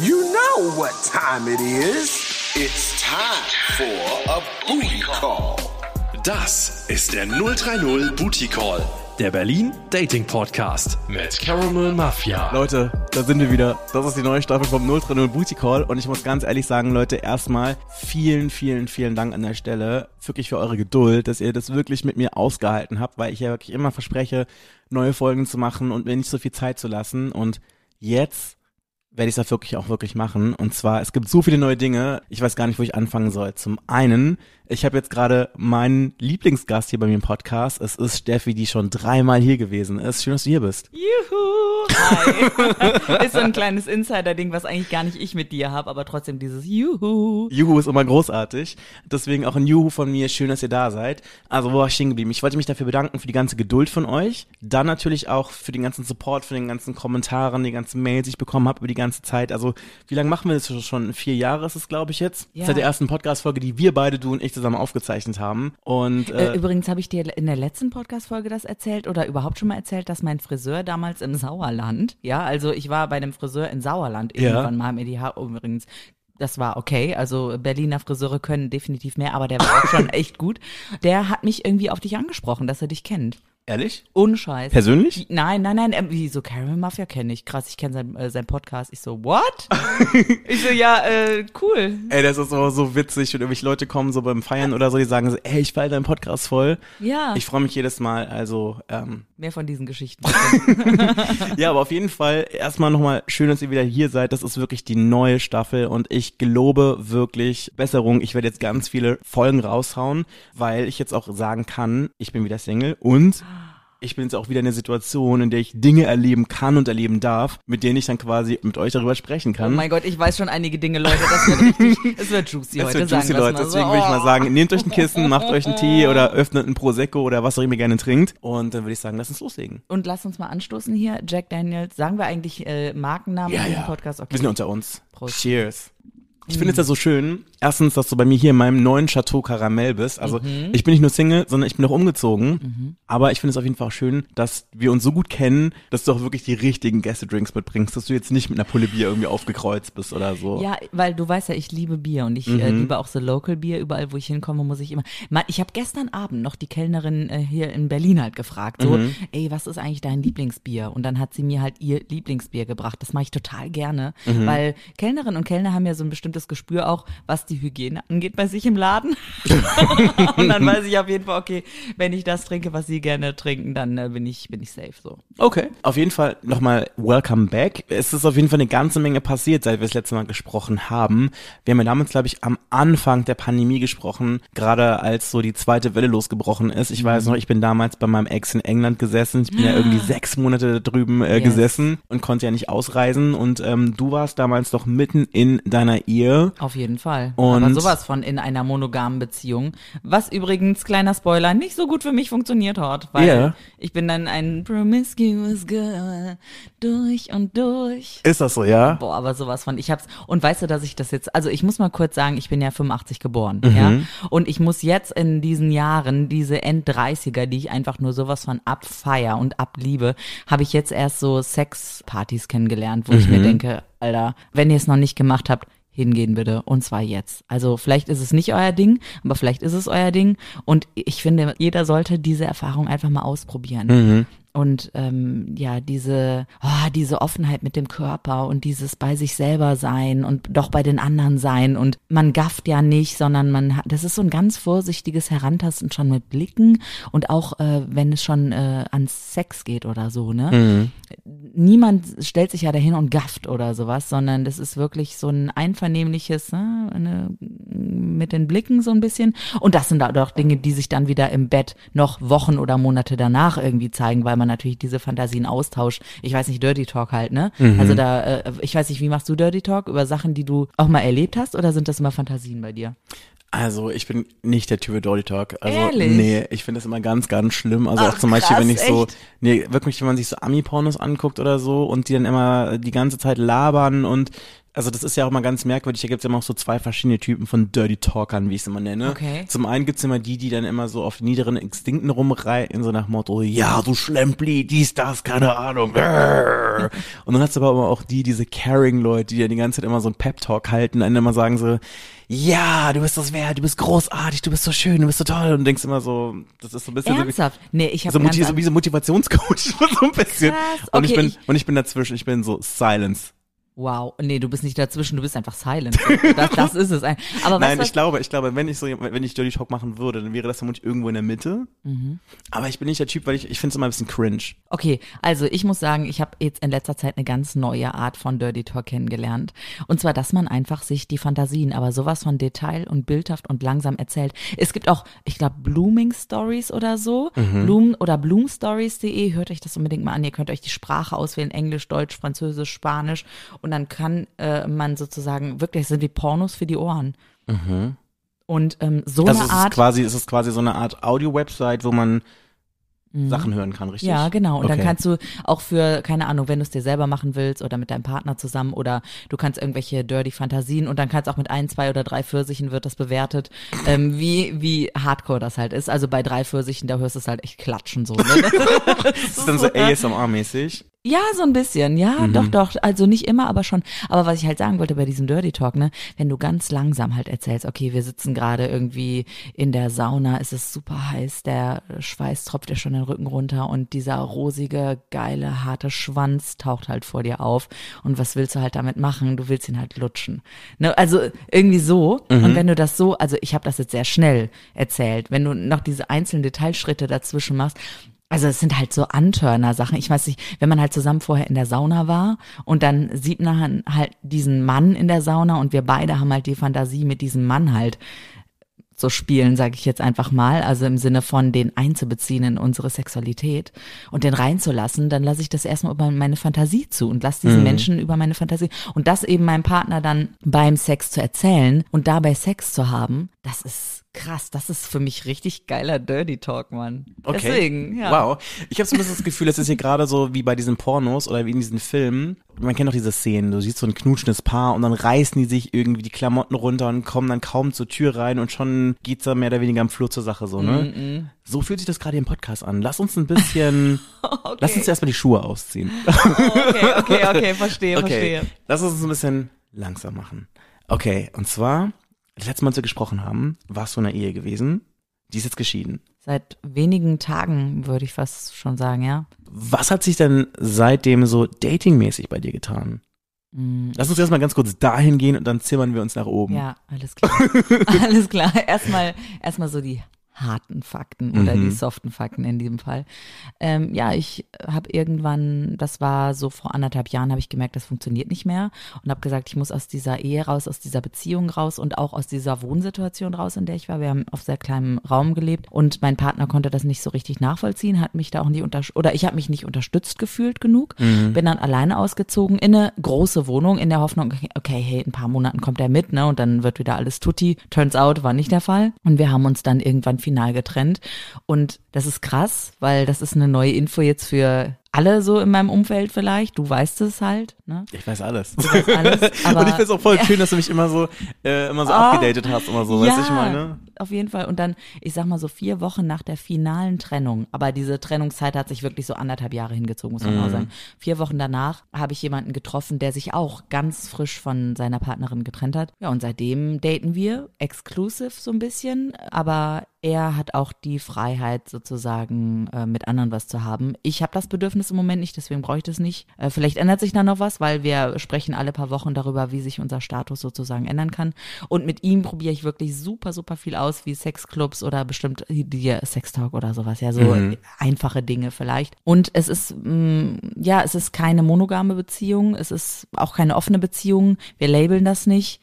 You know what time it is. It's time for a booty call. Das ist der 030 Booty Call, der Berlin Dating Podcast mit Caramel Mafia. Leute, da sind wir wieder. Das ist die neue Staffel vom 030 Booty Call und ich muss ganz ehrlich sagen, Leute, erstmal vielen, vielen, vielen Dank an der Stelle wirklich für eure Geduld, dass ihr das wirklich mit mir ausgehalten habt, weil ich ja wirklich immer verspreche, neue Folgen zu machen und mir nicht so viel Zeit zu lassen und jetzt werde ich das wirklich auch wirklich machen. Und zwar, es gibt so viele neue Dinge, ich weiß gar nicht, wo ich anfangen soll. Zum einen, ich habe jetzt gerade meinen Lieblingsgast hier bei mir im Podcast. Es ist Steffi, die schon dreimal hier gewesen ist. Schön, dass du hier bist. Juhu! Hi. ist so ein kleines Insider-Ding, was eigentlich gar nicht ich mit dir habe, aber trotzdem dieses Juhu. Juhu ist immer großartig. Deswegen auch ein Juhu von mir. Schön, dass ihr da seid. Also, wo war ich stehen geblieben? Ich wollte mich dafür bedanken für die ganze Geduld von euch. Dann natürlich auch für den ganzen Support, für den ganzen Kommentaren, die ganzen Mails, die ich bekommen habe über die ganze Zeit. Also, wie lange machen wir das schon? Vier Jahre ist es, glaube ich, jetzt. Ja. Seit der ersten Podcast-Folge, die wir beide, du und ich, zusammen aufgezeichnet haben. Und Äh, äh, übrigens habe ich dir in der letzten Podcast-Folge das erzählt oder überhaupt schon mal erzählt, dass mein Friseur damals im Sauerland, ja, also ich war bei einem Friseur in Sauerland Ja. irgendwann mal mit die Haare übrigens. Das war okay. Also Berliner Friseure können definitiv mehr, aber der war auch schon echt gut. Der hat mich irgendwie auf dich angesprochen, dass er dich kennt. Ehrlich? Unscheiß. Persönlich? Nein, nein, nein, ähm, wie so Caramel Mafia kenne ich. Krass, ich kenne sein, äh, sein Podcast. Ich so, what? ich so, ja, äh, cool. Ey, das ist aber so witzig, wenn irgendwelche Leute kommen so beim Feiern oder so, die sagen so, ey, ich feiere deinen Podcast voll. Ja. Ich freue mich jedes Mal, also, ähm, Mehr von diesen Geschichten. ja, aber auf jeden Fall erstmal nochmal schön, dass ihr wieder hier seid. Das ist wirklich die neue Staffel und ich gelobe wirklich Besserung. Ich werde jetzt ganz viele Folgen raushauen, weil ich jetzt auch sagen kann, ich bin wieder Single und ich bin jetzt auch wieder in einer Situation, in der ich Dinge erleben kann und erleben darf, mit denen ich dann quasi mit euch darüber sprechen oh kann. mein Gott, ich weiß schon einige Dinge, Leute. Das wird richtig, es wird juicy heute, wird sagen juicy, Leute. Deswegen so. würde ich mal Oh. sagen, nehmt euch ein Kissen, macht euch einen Tee oder öffnet einen Prosecco oder was auch immer ihr gerne trinkt. Und dann würde ich sagen, lass uns loslegen. Und lass uns mal anstoßen hier. Jack Daniels, sagen wir eigentlich äh, Markennamen in diesem Podcast? Okay. Wir sind ja unter uns. Prost. Cheers. Ich finde es ja so schön, erstens, dass du bei mir hier in meinem neuen Chateau Caramel bist. Also Mhm. ich bin nicht nur Single, sondern ich bin auch umgezogen. Aber ich finde es auf jeden Fall auch schön, dass wir uns so gut kennen, dass du auch wirklich die richtigen Gäste-Drinks mitbringst, dass du jetzt nicht mit einer Pulle Bier irgendwie aufgekreuzt bist oder so. Ja, weil du weißt ja, ich liebe Bier und ich Mhm. äh, liebe auch so Local Bier. Überall, wo ich hinkomme, muss ich immer. Ma- Ich habe gestern Abend noch die Kellnerin äh, hier in Berlin halt gefragt, so, Mhm. ey, was ist eigentlich dein Lieblingsbier? Und dann hat sie mir halt ihr Lieblingsbier gebracht. Das mache ich total gerne, Mhm. weil Kellnerinnen und Kellner haben ja so ein bestimmtes Gespür auch, was die Hygiene angeht bei sich im Laden. und dann weiß ich auf jeden Fall, okay, wenn ich das trinke, was sie gerne trinken, dann äh, bin ich bin ich safe so. Okay. Auf jeden Fall nochmal welcome back. Es ist auf jeden Fall eine ganze Menge passiert, seit wir das letzte Mal gesprochen haben. Wir haben ja damals, glaube ich, am Anfang der Pandemie gesprochen, gerade als so die zweite Welle losgebrochen ist. Ich weiß noch, ich bin damals bei meinem Ex in England gesessen. Ich bin ja irgendwie sechs Monate da drüben äh, Yes. gesessen und konnte ja nicht ausreisen. Und ähm, du warst damals noch mitten in deiner Ehe. Auf jeden Fall. Und- Aber sowas von in einer monogamen Beziehung. Was übrigens, kleiner Spoiler, nicht so gut für mich funktioniert hat. Weil Ja. ich bin dann ein promiscuous girl. Durch und durch. Ist das so, ja? Boah, aber sowas von, ich hab's, und weißt du, dass ich das jetzt, also ich muss mal kurz sagen, ich bin ja 85 geboren, Mhm. ja, und ich muss jetzt in diesen Jahren, diese End-30er, die ich einfach nur sowas von abfeier und abliebe, habe ich jetzt erst so Sexpartys kennengelernt, wo ich Mhm. mir denke, Alter, wenn ihr es noch nicht gemacht habt, hingehen bitte und zwar jetzt. Also vielleicht ist es nicht euer Ding, aber vielleicht ist es euer Ding und ich finde, jeder sollte diese Erfahrung einfach mal ausprobieren. Und ähm, ja, diese, oh, diese Offenheit mit dem Körper und dieses bei sich selber sein und doch bei den anderen sein. Und man gafft ja nicht, sondern man hat, das ist so ein ganz vorsichtiges Herantasten schon mit Blicken und auch äh, wenn es schon äh, ans Sex geht oder so, ne? Niemand stellt sich ja dahin und gafft oder sowas, sondern das ist wirklich so ein einvernehmliches, ne, eine, mit den Blicken so ein bisschen. Und das sind da doch Dinge, die sich dann wieder im Bett noch Wochen oder Monate danach irgendwie zeigen, weil man natürlich diese Fantasien austauscht. Ich weiß nicht, Dirty Talk halt, ne? Also da, äh, ich weiß nicht, wie machst du Dirty Talk? Über Sachen, die du auch mal erlebt hast oder sind das immer Fantasien bei dir? Also ich bin nicht der Typ für Dirty Talk. Also Ehrlich? nee, ich finde das immer ganz, ganz schlimm. Also Ach, auch zum Beispiel, krass, wenn ich so, echt? nee, wirklich, wenn man sich so Ami-Pornos anguckt oder so und die dann immer die ganze Zeit labern und also das ist ja auch mal ganz merkwürdig, da gibt es ja immer auch so zwei verschiedene Typen von Dirty Talkern, wie ich es immer nenne. Okay. Zum einen gibt's immer die, die dann immer so auf niederen Instinkten rumreiten, so nach Motto, ja, du Schlempli, dies, das, keine Ahnung. Und dann hast du aber auch die, diese Caring-Leute, die ja die ganze Zeit immer so einen Pep-Talk halten, dann immer sagen so, ja, du bist das wert, du bist großartig, du bist so schön, du bist so toll und denkst immer so, das ist so ein bisschen so wie, Ernsthaft? Nee, ich habe so, Motiv so wie so Motivationscoach, so ein bisschen. Krass, und ich okay, bin, ich- und ich bin dazwischen, ich bin so Silence. Wow, nee, du bist nicht dazwischen, du bist einfach silent. Das, das ist es. Aber Nein, weißt ich glaube, ich glaube, wenn ich so, wenn ich Dirty Talk machen würde, dann wäre das vermutlich irgendwo in der Mitte. Mhm. Aber ich bin nicht der Typ, weil ich, ich finde es immer ein bisschen cringe. Okay, also ich muss sagen, ich habe jetzt in letzter Zeit eine ganz neue Art von Dirty Talk kennengelernt. Und zwar, dass man einfach sich die Fantasien, aber sowas von detail und bildhaft und langsam erzählt. Es gibt auch, ich glaube, Blooming Stories oder so. Bloom oder bloomstories.de, hört euch das unbedingt mal an. Ihr könnt euch die Sprache auswählen, Englisch, Deutsch, Französisch, Spanisch. Und dann kann äh, man sozusagen, wirklich, es sind wie Pornos für die Ohren. Und ähm, so Also eine es ist Art. quasi, es ist quasi so eine Art Audio-Website, wo man Sachen hören kann, richtig? Mhm. Ja, genau. Und dann Okay. kannst du auch für, keine Ahnung, wenn du es dir selber machen willst oder mit deinem Partner zusammen oder du kannst irgendwelche dirty Fantasien und dann kannst auch mit ein, zwei oder drei Pfirsichen wird das bewertet, ähm, wie, wie hardcore das halt ist. Also bei drei Pfirsichen, da hörst du es halt echt klatschen so. Ne? Das ist dann so ASMR-mäßig. Ja, so ein bisschen, ja, Mhm. doch, doch. Also nicht immer, aber schon. Aber was ich halt sagen wollte bei diesem Dirty Talk, ne, wenn du ganz langsam halt erzählst, okay, wir sitzen gerade irgendwie in der Sauna, es ist super heiß, der Schweiß tropft dir schon den Rücken runter und dieser rosige, geile, harte Schwanz taucht halt vor dir auf. Und was willst du halt damit machen? Du willst ihn halt lutschen. Ne, also irgendwie so. Und wenn du das so, also ich habe das jetzt sehr schnell erzählt, wenn du noch diese einzelnen Detailschritte dazwischen machst, also es sind halt so Antörner-Sachen. Ich weiß nicht, wenn man halt zusammen vorher in der Sauna war und dann sieht man halt diesen Mann in der Sauna und wir beide haben halt die Fantasie, mit diesem Mann halt zu spielen, sage ich jetzt einfach mal, also im Sinne von den einzubeziehen in unsere Sexualität und den reinzulassen, dann lasse ich das erstmal über meine Fantasie zu und lasse diesen Menschen über meine Fantasie. Und das eben meinem Partner dann beim Sex zu erzählen und dabei Sex zu haben, das ist krass, das ist für mich richtig geiler Dirty Talk, Mann. Okay. Deswegen, ja. Wow. Ich habe so ein bisschen das Gefühl, es ist hier gerade so wie bei diesen Pornos oder wie in diesen Filmen. Man kennt doch diese Szenen, du siehst so ein knutschendes Paar und dann reißen die sich irgendwie die Klamotten runter und kommen dann kaum zur Tür rein und schon geht's da mehr oder weniger am Flur zur Sache so, ne? So fühlt sich das gerade im Podcast an. Lass uns ein bisschen, lass uns erstmal die Schuhe ausziehen. Okay, okay, okay, verstehe, Okay, verstehe. lass uns ein bisschen langsam machen. Okay, und zwar, das letzte Mal, als wir gesprochen haben, warst du in einer Ehe gewesen. Die ist jetzt geschieden. Seit wenigen Tagen würde ich fast schon sagen, ja. Was hat sich denn seitdem so datingmäßig bei dir getan? Mm, Lass uns erstmal ganz kurz dahin gehen und dann zimmern wir uns nach oben. Ja, alles klar. alles klar. Erstmal, erstmal so die harten Fakten oder Mhm. die soften Fakten in diesem Fall. Ähm, ja, ich habe irgendwann, das war so vor anderthalb Jahren, habe ich gemerkt, das funktioniert nicht mehr und habe gesagt, ich muss aus dieser Ehe raus, aus dieser Beziehung raus und auch aus dieser Wohnsituation raus, in der ich war. Wir haben auf sehr kleinem Raum gelebt und mein Partner konnte das nicht so richtig nachvollziehen, hat mich da auch nie unter oder ich habe mich nicht unterstützt gefühlt genug. Bin dann alleine ausgezogen in eine große Wohnung in der Hoffnung, okay, hey, in ein paar Monaten kommt er mit, ne, und dann wird wieder alles tutti. Turns out war nicht der Fall und wir haben uns dann irgendwann final getrennt und das ist krass, weil das ist eine neue Info jetzt für alle so in meinem Umfeld vielleicht. Du weißt es halt, ne? Ich weiß alles. Du weißt alles, aber und ich find's auch voll schön, dass du mich immer so, äh, immer so Ah, abgedatet hast, immer so, weißt du, ich meine? auf jeden Fall. Und dann, ich sag mal so vier Wochen nach der finalen Trennung, aber diese Trennungszeit hat sich wirklich so anderthalb Jahre hingezogen, muss man Mhm. auch sagen. Vier Wochen danach habe ich jemanden getroffen, der sich auch ganz frisch von seiner Partnerin getrennt hat. Ja, und seitdem daten wir, exclusive so ein bisschen, aber er hat auch die Freiheit sozusagen äh, mit anderen was zu haben. Ich habe das Bedürfnis im Moment nicht, deswegen brauche ich das nicht. Äh, vielleicht ändert sich da noch was, weil wir sprechen alle paar Wochen darüber, wie sich unser Status sozusagen ändern kann. Und mit ihm probiere ich wirklich super, super viel aus, wie Sexclubs oder bestimmt die Sextalk oder sowas. Ja, so einfache Dinge vielleicht. Und es ist, mh, ja, es ist keine monogame Beziehung, es ist auch keine offene Beziehung. Wir labeln das nicht.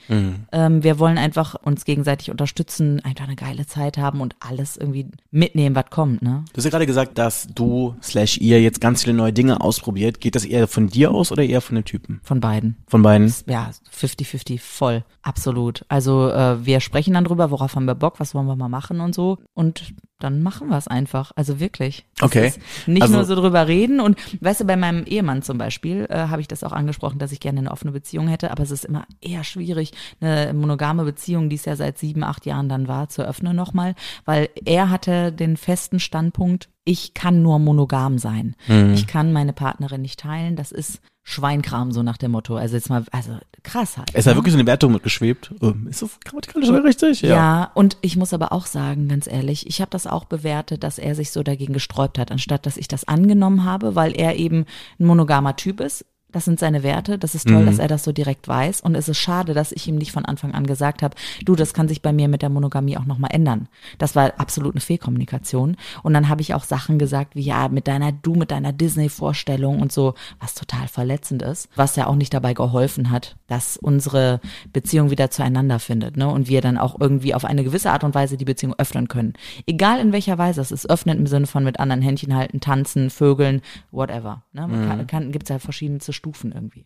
Ähm, wir wollen einfach uns gegenseitig unterstützen, einfach eine geile Zeit haben und alles irgendwie mitnehmen, was kommt, ne? Du hast ja gerade gesagt, dass du slash ihr jetzt ganz viele neue Dinge ausprobiert. Geht das eher von dir aus oder eher von den Typen? Von beiden. Von beiden? Ja, 50-50, voll. Absolut. Also äh, wir sprechen dann drüber, worauf haben wir Bock, was wollen wir mal machen und so. Und dann machen wir es einfach. Also wirklich. Das Okay. Nicht Also- nur so drüber reden. Und weißt du, bei meinem Ehemann zum Beispiel äh, habe ich das auch angesprochen, dass ich gerne eine offene Beziehung hätte, aber es ist immer eher schwierig, eine monogame Beziehung, die es ja seit sieben, acht Jahren dann war, zu öffnen nochmal, weil er hatte den festen Standpunkt, ich kann nur monogam sein. Mhm. Ich kann meine Partnerin nicht teilen. Das ist Schweinkram, so nach dem Motto. Also jetzt mal, also krass halt. Es ist ja ne? wirklich so eine Wertung mitgeschwebt. Ähm, Ist das grammatikalisch richtig? Ja. und ich muss aber auch sagen, ganz ehrlich, ich habe das auch bewertet, dass er sich so dagegen gesträubt hat, anstatt dass ich das angenommen habe, weil er eben ein monogamer Typ ist. Das sind seine Werte. Das ist toll, Mhm. dass er das so direkt weiß. Und es ist schade, dass ich ihm nicht von Anfang an gesagt habe, du, das kann sich bei mir mit der Monogamie auch nochmal ändern. Das war absolut eine Fehlkommunikation. Und dann habe ich auch Sachen gesagt, wie ja, mit deiner, du mit deiner Disney-Vorstellung und so, was total verletzend ist, was ja auch nicht dabei geholfen hat, dass unsere Beziehung wieder zueinander findet, ne? Und wir dann auch irgendwie auf eine gewisse Art und Weise die Beziehung öffnen können. Egal in welcher Weise es ist, öffnen im Sinne von mit anderen Händchen halten, tanzen, vögeln, whatever. Ne? Man kann, kann, gibt's ja verschiedenste Stufen irgendwie.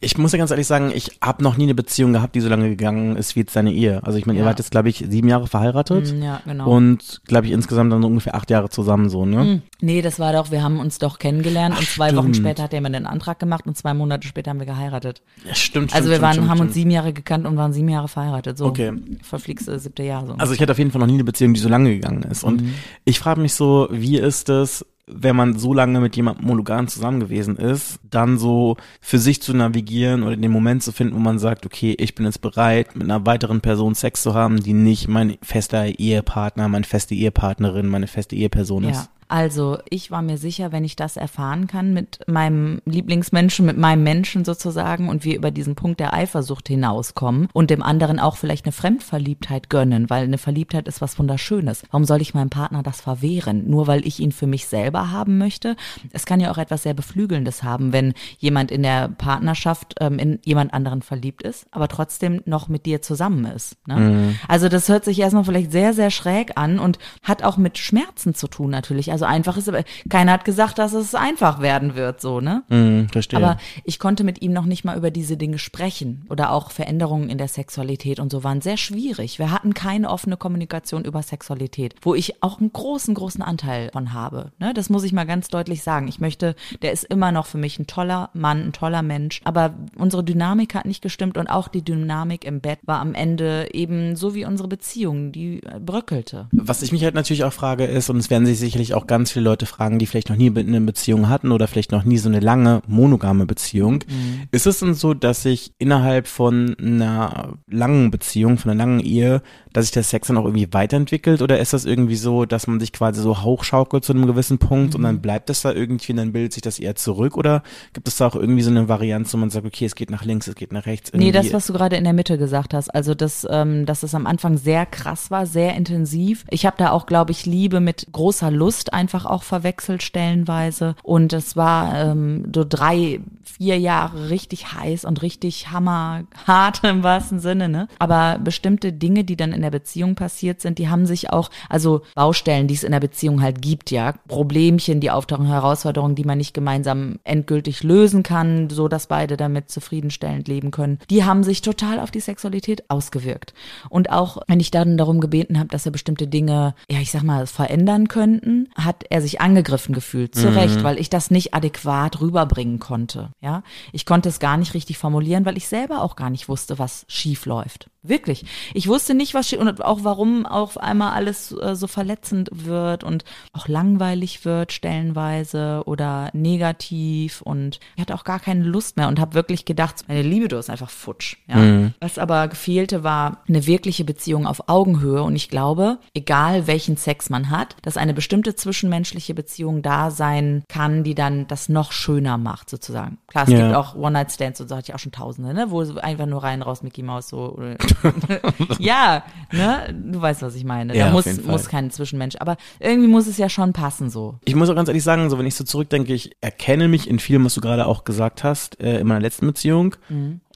Ich muss ja ganz ehrlich sagen, ich habe noch nie eine Beziehung gehabt, die so lange gegangen ist wie jetzt seine Ehe. Also ich meine, ihr Ja. wart jetzt, glaube ich, sieben Jahre verheiratet. Mm, Ja, genau. Und, glaube ich, insgesamt dann so ungefähr acht Jahre zusammen so, ne? Nee, das war doch, wir haben uns doch kennengelernt und zwei stimmt. Wochen später hat er mir den Antrag gemacht und zwei Monate später haben wir geheiratet. Ja, stimmt, also wir stimmt, waren, stimmt, haben uns sieben Jahre gekannt und waren sieben Jahre verheiratet. So Okay. verflixte siebte Jahr so. Also ich hatte auf jeden Fall noch nie eine Beziehung, die so lange gegangen ist. Und Mhm. ich frage mich so, wie ist es, wenn man so lange mit jemandem monogam zusammen gewesen ist, dann so für sich zu navigieren oder den Moment zu finden, wo man sagt, okay, ich bin jetzt bereit, mit einer weiteren Person Sex zu haben, die nicht mein fester Ehepartner, meine feste Ehepartnerin, meine feste Eheperson Ja. ist. Also ich war mir sicher, wenn ich das erfahren kann mit meinem Lieblingsmenschen, mit meinem Menschen sozusagen und wir über diesen Punkt der Eifersucht hinauskommen und dem anderen auch vielleicht eine Fremdverliebtheit gönnen, weil eine Verliebtheit ist was Wunderschönes. Warum soll ich meinem Partner das verwehren? Nur weil ich ihn für mich selber haben möchte? Es kann ja auch etwas sehr Beflügelndes haben, wenn jemand in der Partnerschaft ähm, in jemand anderen verliebt ist, aber trotzdem noch mit dir zusammen ist. Ne? Also das hört sich erstmal vielleicht sehr, sehr schräg an und hat auch mit Schmerzen zu tun natürlich. Also einfach ist, aber keiner hat gesagt, dass es einfach werden wird, so, ne? Hm, verstehe. Aber ich konnte mit ihm noch nicht mal über diese Dinge sprechen oder auch Veränderungen in der Sexualität und so waren sehr schwierig. Wir hatten keine offene Kommunikation über Sexualität, wo ich auch einen großen, großen Anteil von habe. Ne? Das muss ich mal ganz deutlich sagen. Ich möchte, der ist immer noch für mich ein toller Mann, ein toller Mensch, aber unsere Dynamik hat nicht gestimmt und auch die Dynamik im Bett war am Ende eben so wie unsere Beziehung, die bröckelte. Was ich mich halt natürlich auch frage ist, und es werden sich sicherlich auch ganz viele Leute fragen, die vielleicht noch nie eine Beziehung hatten oder vielleicht noch nie so eine lange monogame Beziehung. Ist es denn so, dass sich innerhalb von einer langen Beziehung, von einer langen Ehe, dass sich der Sex dann auch irgendwie weiterentwickelt oder ist das irgendwie so, dass man sich quasi so hochschaukelt zu einem gewissen Punkt und dann bleibt es da irgendwie und dann bildet sich das eher zurück oder gibt es da auch irgendwie so eine Variante, wo man sagt, okay, es geht nach links, es geht nach rechts? Nee, irgendwie? das, was du gerade in der Mitte gesagt hast, also das, ähm, dass es am Anfang sehr krass war, sehr intensiv. Ich habe da auch, glaube ich, Liebe mit großer Lust einfach auch verwechselt stellenweise. Und es war ähm, so drei, vier Jahre richtig heiß und richtig hammerhart im wahrsten Sinne, ne? Aber bestimmte Dinge, die dann in der Beziehung passiert sind, die haben sich auch, also Baustellen, die es in der Beziehung halt gibt, ja, Problemchen, die auftauchen, Herausforderungen, die man nicht gemeinsam endgültig lösen kann, so dass beide damit zufriedenstellend leben können, die haben sich total auf die Sexualität ausgewirkt. Und auch wenn ich dann darum gebeten habe, dass er bestimmte Dinge, ja, ich sag mal, verändern könnten, hat er sich angegriffen gefühlt, zu Recht, weil ich das nicht adäquat rüberbringen konnte. Ja, ich konnte es gar nicht richtig formulieren, weil ich selber auch gar nicht wusste, was schief läuft. Wirklich. Ich wusste nicht, was schief und auch warum auf einmal alles äh, so verletzend wird und auch langweilig wird stellenweise oder negativ und ich hatte auch gar keine Lust mehr und habe wirklich gedacht, meine Libido ist einfach futsch. Ja. Was aber gefehlte, war eine wirkliche Beziehung auf Augenhöhe und ich glaube, egal welchen Sex man hat, dass eine bestimmte zwischenmenschliche Beziehung da sein kann, die dann das noch schöner macht sozusagen. Klar, es Ja. gibt auch One-Night-Stands und so hatte ich auch schon tausende, ne, wo einfach nur rein, raus, Mickey Mouse so. Ja, ne, du weißt, was ich meine. Ja, da muss, muss kein Zwischenmensch, aber irgendwie muss es ja schon passen so. Ich muss auch ganz ehrlich sagen, so wenn ich so zurückdenke, ich erkenne mich in vielem, was du gerade auch gesagt hast, äh, in meiner letzten Beziehung.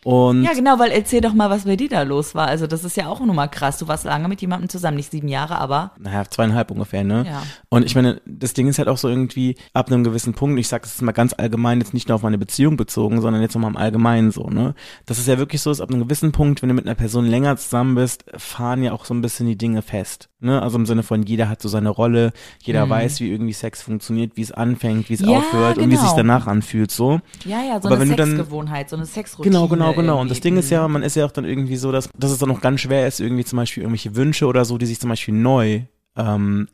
Und Ja, genau, weil erzähl doch mal, was bei dir da los war. Also das ist ja auch nochmal krass. Du warst lange mit jemandem zusammen, nicht sieben Jahre, aber naja, zweieinhalb ungefähr, ne? Ja. Und ich meine, das Ding ist halt auch so irgendwie ab einem gewissen Punkt, ich sag das jetzt mal ganz allgemein, jetzt nicht nur auf meine Beziehung bezogen, sondern jetzt nochmal im Allgemeinen so, ne? Das ist ja wirklich so, ist ab einem gewissen Punkt, wenn du mit einer Person länger zusammen bist, fahren ja auch so ein bisschen die Dinge fest. Ne? Also im Sinne von, jeder hat so seine Rolle, jeder weiß, wie irgendwie Sex funktioniert, wie es anfängt, wie es Mhm. Ja, aufhört und wie es sich genau. danach anfühlt, so. Ja, ja, so Aber eine wenn du dann- Sexgewohnheit, so eine Sexroutine. Genau, genau, genau. Und das. Ding ist ja, man ist ja auch dann irgendwie so, dass, dass es dann auch ganz schwer ist, irgendwie zum Beispiel irgendwelche Wünsche oder so, die sich zum Beispiel neu ähm,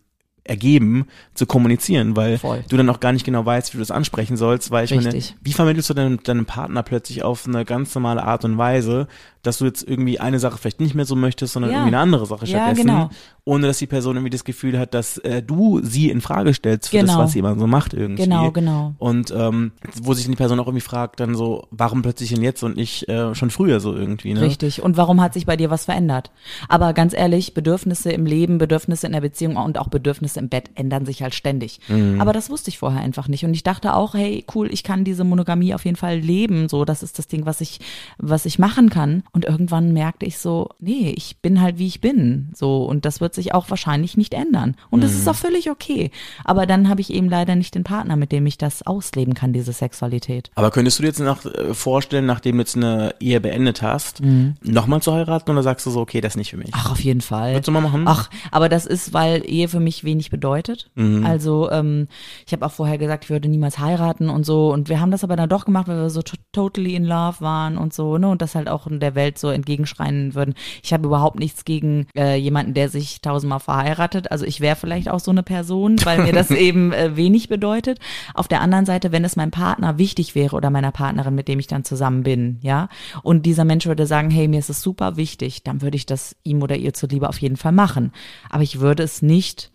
ergeben, zu kommunizieren, weil Voll. du dann auch gar nicht genau weißt, wie du das ansprechen sollst, weil ich meine, Richtig. wie vermittelst du deinem, deinem Partner plötzlich auf eine ganz normale Art und Weise, dass du jetzt irgendwie eine Sache vielleicht nicht mehr so möchtest, sondern Ja. irgendwie eine andere Sache Ja, stattdessen, genau. ohne dass die Person irgendwie das Gefühl hat, dass äh, du sie in Frage stellst für das, Genau. was jemand so macht irgendwie. Genau, genau. Und ähm, wo sich die Person auch irgendwie fragt, dann so, warum plötzlich denn jetzt und nicht äh, schon früher so irgendwie, ne? Richtig. Und warum hat sich bei dir was verändert? Aber ganz ehrlich, Bedürfnisse im Leben, Bedürfnisse in der Beziehung und auch Bedürfnisse im Bett ändern sich halt ständig. Mhm. Aber das wusste ich vorher einfach nicht. Und ich dachte auch, hey, cool, ich kann diese Monogamie auf jeden Fall leben. So, das ist das Ding, was ich, was ich machen kann. Und irgendwann merkte ich so, nee, ich bin halt wie ich bin. So, und das wird sich auch wahrscheinlich nicht ändern. Und das Mhm. ist auch völlig okay. Aber dann habe ich eben leider nicht den Partner, mit dem ich das ausleben kann, diese Sexualität. Aber könntest du dir jetzt nach, äh, vorstellen, nachdem du jetzt eine Ehe beendet hast, nochmal zu heiraten oder sagst du so, okay, das ist nicht für mich? Mhm. Ach, auf jeden Fall. Würdest du mal machen? Ach, aber das ist, weil Ehe für mich wenig bedeutet. Mhm. Also ähm, ich habe auch vorher gesagt, ich würde niemals heiraten und so. Und wir haben das aber dann doch gemacht, weil wir so to totally in love waren und so, ne? Und das halt auch in der Welt so entgegenschreien würden. Ich habe überhaupt nichts gegen äh, jemanden, der sich tausendmal verheiratet. Also ich wäre vielleicht auch so eine Person, weil mir das eben äh, wenig bedeutet. Auf der anderen Seite, wenn es meinem Partner wichtig wäre oder meiner Partnerin, mit dem ich dann zusammen bin, ja, und dieser Mensch würde sagen, hey, mir ist es super wichtig, dann würde ich das ihm oder ihr zuliebe auf jeden Fall machen. Aber ich würde es nicht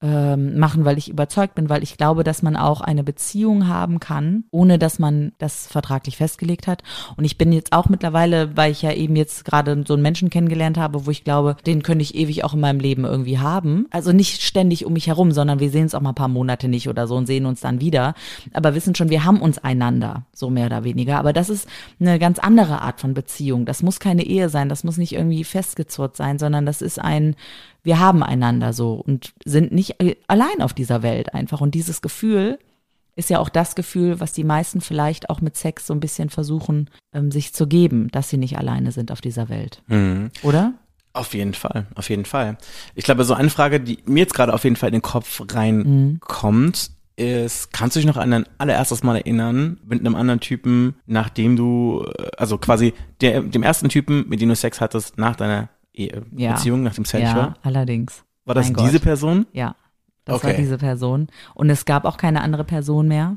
ähm, machen, weil ich überzeugt bin, weil ich glaube, dass man auch eine Beziehung haben kann, ohne dass man das vertraglich festgelegt hat. Und ich bin jetzt auch mittlerweile, weil ich ja eben jetzt gerade so einen Menschen kennengelernt habe, wo ich glaube, den könnte ich ewig auch in meinem Leben irgendwie haben. Also nicht ständig um mich herum, sondern wir sehen uns auch mal ein paar Monate nicht oder so und sehen uns dann wieder. Aber wissen schon, wir haben uns einander, so mehr oder weniger. Aber das ist eine ganz andere Art von Beziehung. Das muss keine Ehe sein, das muss nicht irgendwie festgezurrt sein, sondern das ist ein, wir haben einander so und sind nicht äh, allein auf dieser Welt einfach. Und dieses Gefühl ist ja auch das Gefühl, was die meisten vielleicht auch mit Sex so ein bisschen versuchen, ähm, sich zu geben, dass sie nicht alleine sind auf dieser Welt. Mhm. Oder? Auf jeden Fall, auf jeden Fall. Ich glaube, so eine Frage, die mir jetzt gerade auf jeden Fall in den Kopf reinkommt, ist, kannst du dich noch an dein allererstes Mal erinnern mit einem anderen Typen, nachdem du, äh, also quasi der, dem ersten Typen, mit dem du Sex hattest, nach deiner Ehe, Ja. Beziehung, nach dem Ja, Sensual? allerdings. War das Mein Gott. diese Person? Ja, das war Okay. diese Person. Und es gab auch keine andere Person mehr.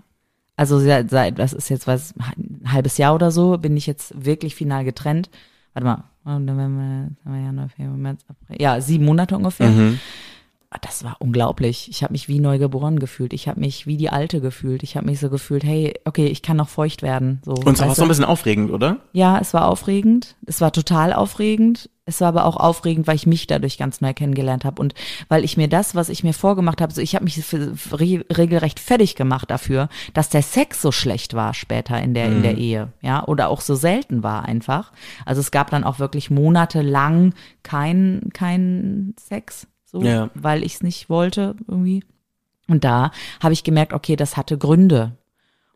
Also seit, seit das ist jetzt was, ein halbes Jahr oder so, bin ich jetzt wirklich final getrennt. Warte mal. Ja, sieben Monate ungefähr. Mhm. Ah, Das war unglaublich. Ich habe mich wie neu geboren gefühlt. Ich habe mich wie die Alte gefühlt. Ich habe mich so gefühlt, hey, okay, ich kann noch feucht werden. So, Und es war weißt so ein bisschen aufregend, oder? Ja, es war aufregend. Es war total aufregend. Es war aber auch aufregend, weil ich mich dadurch ganz neu kennengelernt habe und weil ich mir das, was ich mir vorgemacht habe, so ich habe mich für, für re regelrecht fertig gemacht dafür, dass der Sex so schlecht war später in der in der Ehe, ja, oder auch so selten war einfach. Also es gab dann auch wirklich monatelang kein kein Sex, so, Ja. weil ich es nicht wollte irgendwie. Und da habe ich gemerkt, okay, das hatte Gründe.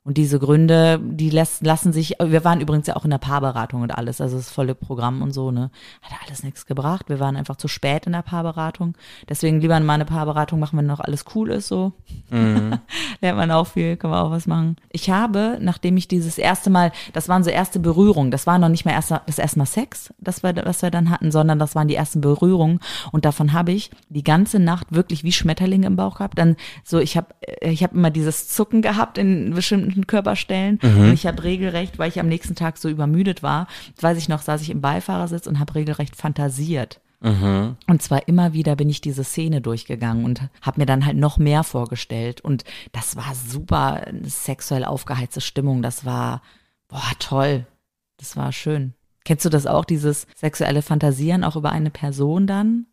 Und diese Gründe, die lässt, lassen sich, wir waren übrigens ja auch in der Paarberatung und alles, also das volle Programm und so, ne? Hat alles nichts gebracht. Wir waren einfach zu spät in der Paarberatung. Deswegen lieber mal eine Paarberatung machen, wenn noch alles cool ist, so. Lernt man auch viel, kann man auch was machen. Ich habe, nachdem ich dieses erste Mal, das waren so erste Berührungen, das war noch nicht mal erst, das erste Mal Sex, das wir, was wir dann hatten, sondern das waren die ersten Berührungen. Und davon habe ich die ganze Nacht wirklich wie Schmetterlinge im Bauch gehabt. Dann so, ich habe ich hab immer dieses Zucken gehabt in bestimmten Körperstellen. Und ich habe regelrecht, weil ich am nächsten Tag so übermüdet war, weiß ich noch, saß ich im Beifahrersitz und habe regelrecht fantasiert. Und zwar immer wieder bin ich diese Szene durchgegangen und habe mir dann halt noch mehr vorgestellt. Und das war super sexuell aufgeheizte Stimmung. Das war, boah, toll. Das war schön. Kennst du das auch, dieses sexuelle Fantasieren auch über eine Person dann?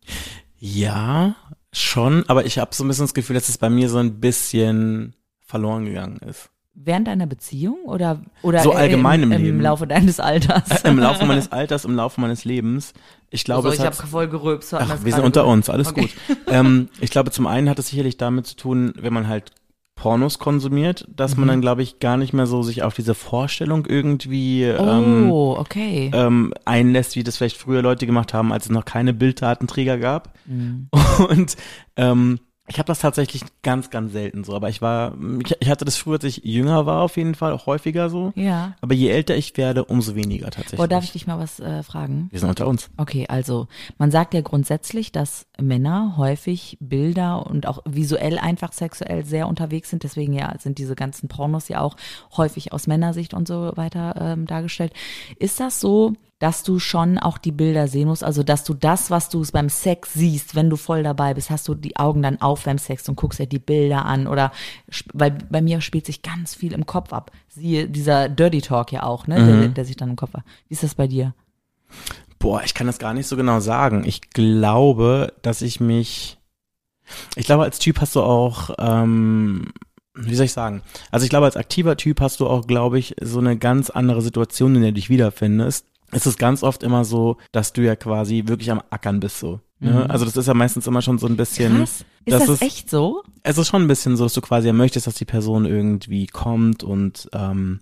Ja, schon, aber ich habe so ein bisschen das Gefühl, dass es bei mir so ein bisschen verloren gegangen ist. Während deiner Beziehung oder, oder So allgemein im, im im Leben. Laufe deines Alters? Im Laufe meines Alters, im Laufe meines Lebens. Ich glaube, also, ich habe voll gerülpst. ach, wir sind unter uns, alles Okay. gut. ähm, ich glaube, zum einen hat es sicherlich damit zu tun, wenn man halt Pornos konsumiert, dass Mhm. man dann, glaube ich, gar nicht mehr so sich auf diese Vorstellung irgendwie ähm, Oh, okay. ähm, einlässt, wie das vielleicht früher Leute gemacht haben, als es noch keine Bilddatenträger gab. Mhm. Und ähm, ich habe das tatsächlich ganz, ganz selten so. Aber ich war, ich, ich hatte das früher, als ich jünger war, auf jeden Fall auch häufiger so. ja. Aber je älter ich werde, umso weniger tatsächlich. Oh, darf ich dich mal was äh, fragen? Wir sind unter uns. Okay, also man sagt ja grundsätzlich, dass Männer häufig Bilder und auch visuell einfach sexuell sehr unterwegs sind. Deswegen ja sind diese ganzen Pornos ja auch häufig aus Männersicht und so weiter ähm, dargestellt. Ist das so, dass du schon auch die Bilder sehen musst? Also dass du das, was du beim Sex siehst, wenn du voll dabei bist, hast du die Augen dann auf beim Sex und guckst dir die Bilder an oder weil bei mir spielt sich ganz viel im Kopf ab. Siehe dieser Dirty Talk ja auch, ne, der, der sich dann im Kopf ab. Wie ist das bei dir? Boah, ich kann das gar nicht so genau sagen. Ich glaube, dass ich mich. Ich glaube, als Typ hast du auch, ähm, wie soll ich sagen? Also ich glaube, als aktiver Typ hast du auch, glaube ich, so eine ganz andere Situation, in der du dich wiederfindest. Es ist ganz oft immer so, dass du ja quasi wirklich am Ackern bist so. Ne? Also das ist ja meistens immer schon so ein bisschen. Mhm. Krass. Ist das das, ist- echt so? Es ist schon ein bisschen so, dass du quasi ja möchtest, dass die Person irgendwie kommt und ähm,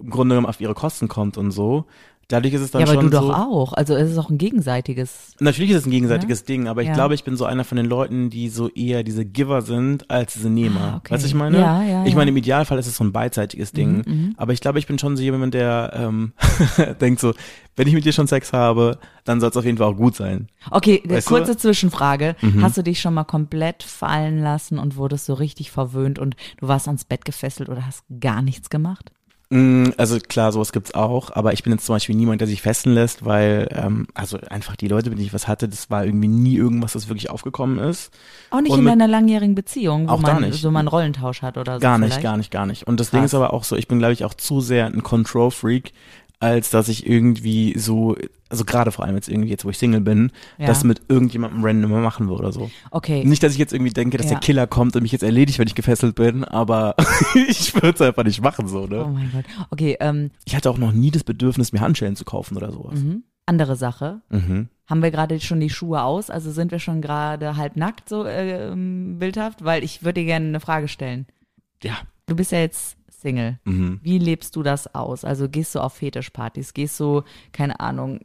im Grunde genommen auf ihre Kosten kommt und so. Dadurch ist es dann Ja, aber schon du so, doch auch. Also es ist auch ein gegenseitiges. Natürlich ist es ein gegenseitiges Ding, aber ich Ja. glaube, ich bin so einer von den Leuten, die so eher diese Giver sind als diese Nehmer. Ah, okay. Weißt du, ich meine? Ja, ja, ich meine, im Idealfall ist es so ein beidseitiges Ding. Mhm, aber ich glaube, ich bin schon so jemand, der ähm, denkt so, wenn ich mit dir schon Sex habe, dann soll es auf jeden Fall auch gut sein. Okay, Weißt kurze du? Mhm. Zwischenfrage. Hast du dich schon mal komplett fallen lassen und wurdest so richtig verwöhnt und du warst ans Bett gefesselt oder hast gar nichts gemacht? Mm, Also klar, sowas gibt's auch, aber ich bin jetzt zum Beispiel niemand, der sich fesseln lässt, weil ähm, also einfach die Leute, mit denen ich was hatte, das war irgendwie nie irgendwas, das wirklich aufgekommen ist. Auch nicht Und in mit- deiner langjährigen Beziehung, wo man nicht. so mal einen Rollentausch hat oder so. Gar nicht, vielleicht? gar nicht, gar nicht. Und das Ding Krass. ist aber auch so, ich bin, glaube ich, auch zu sehr ein Control-Freak, als dass ich irgendwie so, also gerade vor allem jetzt irgendwie jetzt, wo ich Single bin, Ja. das mit irgendjemandem random machen würde oder so. Okay. Nicht, dass ich jetzt irgendwie denke, dass Ja. der Killer kommt und mich jetzt erledigt, wenn ich gefesselt bin, aber ich würde es einfach nicht machen so, Oh ne? mein Gott. Okay, ähm, Ich hatte auch noch nie das Bedürfnis, mir Handschellen zu kaufen oder sowas. mhm. andere Sache. Mhm. Haben wir gerade schon die Schuhe aus? Also sind wir schon gerade halb nackt so äh, ähm, bildhaft? Weil ich würde dir gerne eine Frage stellen. Ja. Du bist ja jetzt Single. Mhm. Wie lebst du das aus? Also gehst du auf Fetischpartys? Gehst du, keine Ahnung,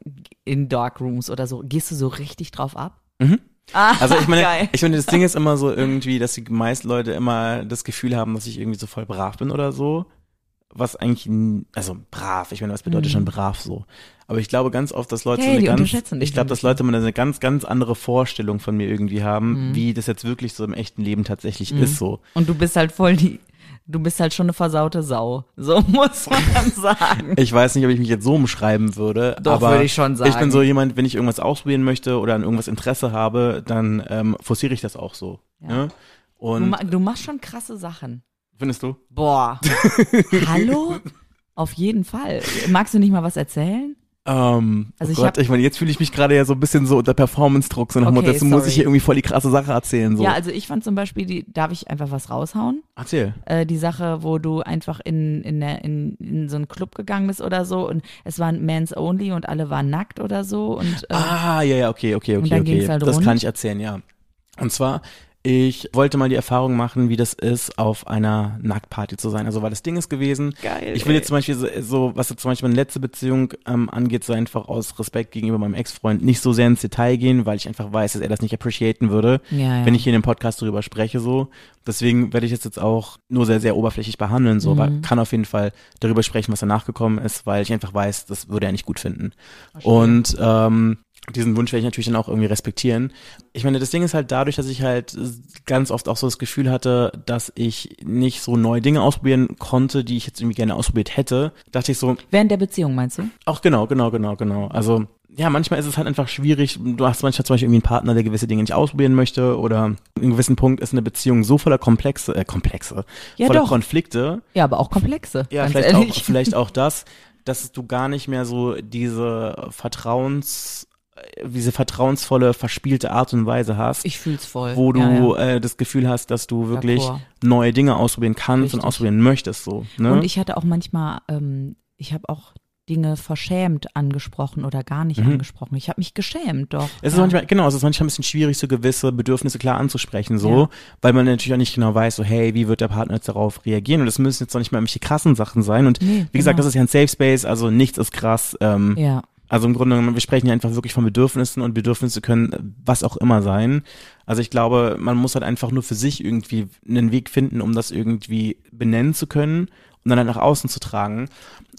in Darkrooms oder so? Gehst du so richtig drauf ab? Mhm. Ah, Also ich meine, geil. ich meine, das Ding ist immer so irgendwie, dass die meisten Leute immer das Gefühl haben, dass ich irgendwie so voll brav bin oder so. Was eigentlich, also brav, ich meine, was bedeutet schon brav so? Aber ich glaube ganz oft, dass Leute Mhm. Hey, so eine ganz, ich glaube, dass bisschen. Leute mal eine ganz, ganz andere Vorstellung von mir irgendwie haben, Mhm. wie das jetzt wirklich so im echten Leben tatsächlich ist so. Und du bist halt voll die, du bist halt schon eine versaute Sau. So muss man sagen. Ich weiß nicht, ob ich mich jetzt so umschreiben würde, Doch, aber würde ich schon Ich bin sagen. so jemand, wenn ich irgendwas ausprobieren möchte oder an irgendwas Interesse habe, dann ähm, forciere ich das auch so. Ja. Ne? Du, Und ma- du machst schon krasse Sachen. findest du? Boah. Hallo? Auf jeden Fall. Magst du nicht mal was erzählen? Ähm, Also oh ich Gott, ich meine, jetzt fühle ich mich gerade ja so ein bisschen so unter Performance-Druck, so nach Okay, Motto, muss ich hier irgendwie voll die krasse Sache erzählen. So. Ja, also ich fand zum Beispiel, die, darf ich einfach was raushauen? Erzähl. Äh, die Sache, wo du einfach in, in, der, in, in so einen Club gegangen bist oder so und es waren Mans Only und alle waren nackt oder so und äh, Ah, ja, ja, okay, okay, okay, okay. halt das rund? kann ich erzählen, ja. Und zwar, ich wollte mal die Erfahrung machen, wie das ist, auf einer Nacktparty zu sein. Also, weil das Ding ist gewesen, Geil, ich will jetzt zum Beispiel so, so was jetzt zum Beispiel meine letzte Beziehung ähm, angeht, so einfach aus Respekt gegenüber meinem Ex-Freund nicht so sehr ins Detail gehen, weil ich einfach weiß, dass er das nicht appreciaten würde, Ja, ja. wenn ich hier in dem Podcast darüber spreche, so. Deswegen werde ich das jetzt auch nur sehr, sehr oberflächlich behandeln, so, Mhm. aber kann auf jeden Fall darüber sprechen, was danach gekommen ist, weil ich einfach weiß, das würde er nicht gut finden. Und ähm, diesen Wunsch werde ich natürlich dann auch irgendwie respektieren. Ich meine, das Ding ist halt dadurch, dass ich halt ganz oft auch so das Gefühl hatte, dass ich nicht so neue Dinge ausprobieren konnte, die ich jetzt irgendwie gerne ausprobiert hätte, dachte ich so, Während der Beziehung, meinst du? auch genau, genau, genau, genau. Also ja, manchmal ist es halt einfach schwierig. Du hast manchmal zum Beispiel irgendwie einen Partner, der gewisse Dinge nicht ausprobieren möchte oder in einem gewissen Punkt ist eine Beziehung so voller Komplexe, äh, Komplexe, Ja, voller doch. Konflikte, Ja, aber auch komplexe. ja, vielleicht auch, ehrlich. vielleicht auch das, dass du gar nicht mehr so diese Vertrauens, diese vertrauensvolle, verspielte Art und Weise hast, Ich fühl's voll. wo du ja, ja. Äh, das Gefühl hast, dass du wirklich D'accord. neue Dinge ausprobieren kannst Richtig. und ausprobieren möchtest, so. Ne? Und ich hatte auch manchmal, ähm, ich habe auch Dinge verschämt angesprochen oder gar nicht angesprochen. Ich habe mich geschämt, doch. Es ist ja. manchmal, genau, es ist manchmal ein bisschen schwierig, so gewisse Bedürfnisse klar anzusprechen, so, Ja. weil man natürlich auch nicht genau weiß, so, hey, wie wird der Partner jetzt darauf reagieren? Und das müssen jetzt noch nicht mal irgendwelche krassen Sachen sein. Und Nee, wie gesagt, genau. das ist ja ein Safe Space, also nichts ist krass. Ähm, ja. Also im Grunde genommen, wir sprechen ja einfach wirklich von Bedürfnissen und Bedürfnisse können äh, was auch immer sein. Also ich glaube, man muss halt einfach nur für sich irgendwie einen Weg finden, um das irgendwie benennen zu können und dann halt nach außen zu tragen.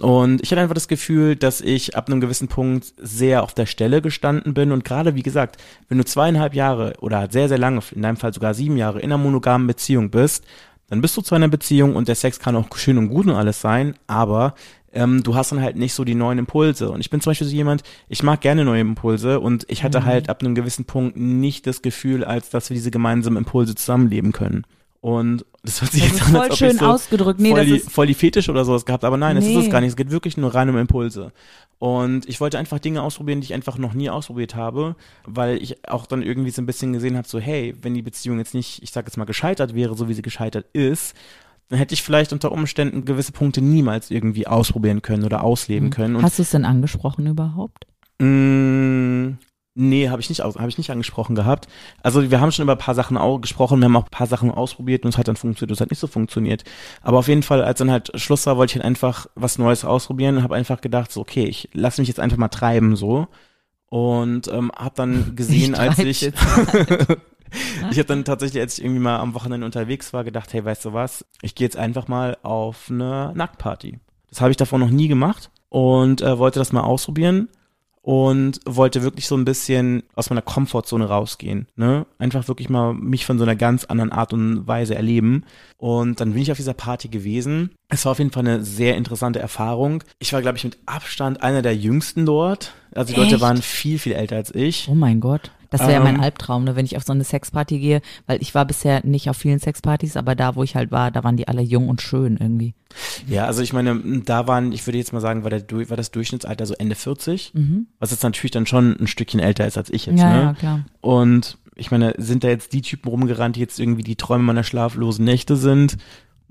Und ich hatte einfach das Gefühl, dass ich ab einem gewissen Punkt sehr auf der Stelle gestanden bin. Und gerade, wie gesagt, wenn du zweieinhalb Jahre oder sehr, sehr lange, in deinem Fall sogar sieben Jahre in einer monogamen Beziehung bist, dann bist du zu einer Beziehung und der Sex kann auch schön und gut und alles sein, aber ähm, du hast dann halt nicht so die neuen Impulse. Und ich bin zum Beispiel so jemand, ich mag gerne neue Impulse und ich hatte halt ab einem gewissen Punkt nicht das Gefühl, als dass wir diese gemeinsamen Impulse zusammenleben können. Und das hört sich Das jetzt an, voll als ob schön ich so ausgedrückt. Nee, voll, die, voll die Fetisch oder sowas gehabt, aber nein, das ist Nee. es gar nicht. Es geht wirklich nur rein um Impulse. Und ich wollte einfach Dinge ausprobieren, die ich einfach noch nie ausprobiert habe, weil ich auch dann irgendwie so ein bisschen gesehen habe, so hey, wenn die Beziehung jetzt nicht, ich sag jetzt mal, gescheitert wäre, so wie sie gescheitert ist, dann hätte ich vielleicht unter Umständen gewisse Punkte niemals irgendwie ausprobieren können oder ausleben können. Und Hast du es denn angesprochen überhaupt? Mm, nee, habe ich nicht habe ich nicht angesprochen gehabt. Also wir haben schon über ein paar Sachen auch gesprochen, wir haben auch ein paar Sachen ausprobiert und es hat dann funktioniert, es hat nicht so funktioniert. Aber auf jeden Fall, als dann halt Schluss war, wollte ich halt einfach was Neues ausprobieren und habe einfach gedacht, so okay, ich lasse mich jetzt einfach mal treiben so und ähm, habe dann gesehen, Ich als ich ich habe dann tatsächlich, als ich irgendwie mal am Wochenende unterwegs war, gedacht, hey, weißt du was, ich gehe jetzt einfach mal auf eine Nacktparty. Das habe ich davor noch nie gemacht und äh, wollte das mal ausprobieren und wollte wirklich so ein bisschen aus meiner Komfortzone rausgehen, ne? Einfach wirklich mal mich von so einer ganz anderen Art und Weise erleben. Und dann bin ich auf dieser Party gewesen. Es war auf jeden Fall eine sehr interessante Erfahrung. Ich war, glaube ich, mit Abstand einer der jüngsten dort. Also die Leute Echt? waren viel, viel älter als ich. Oh mein Gott. Das wäre ja mein Ähm. Albtraum, ne, wenn ich auf so eine Sexparty gehe, weil ich war bisher nicht auf vielen Sexpartys, aber da, wo ich halt war, da waren die alle jung und schön irgendwie. Ja, also ich meine, da waren, ich würde jetzt mal sagen, war, der, war das Durchschnittsalter so Ende 40, was jetzt natürlich dann schon ein Stückchen älter ist als ich jetzt, ja, ne? ja, klar. Und ich meine, sind da jetzt die Typen rumgerannt, die jetzt irgendwie die Träume meiner schlaflosen Nächte sind?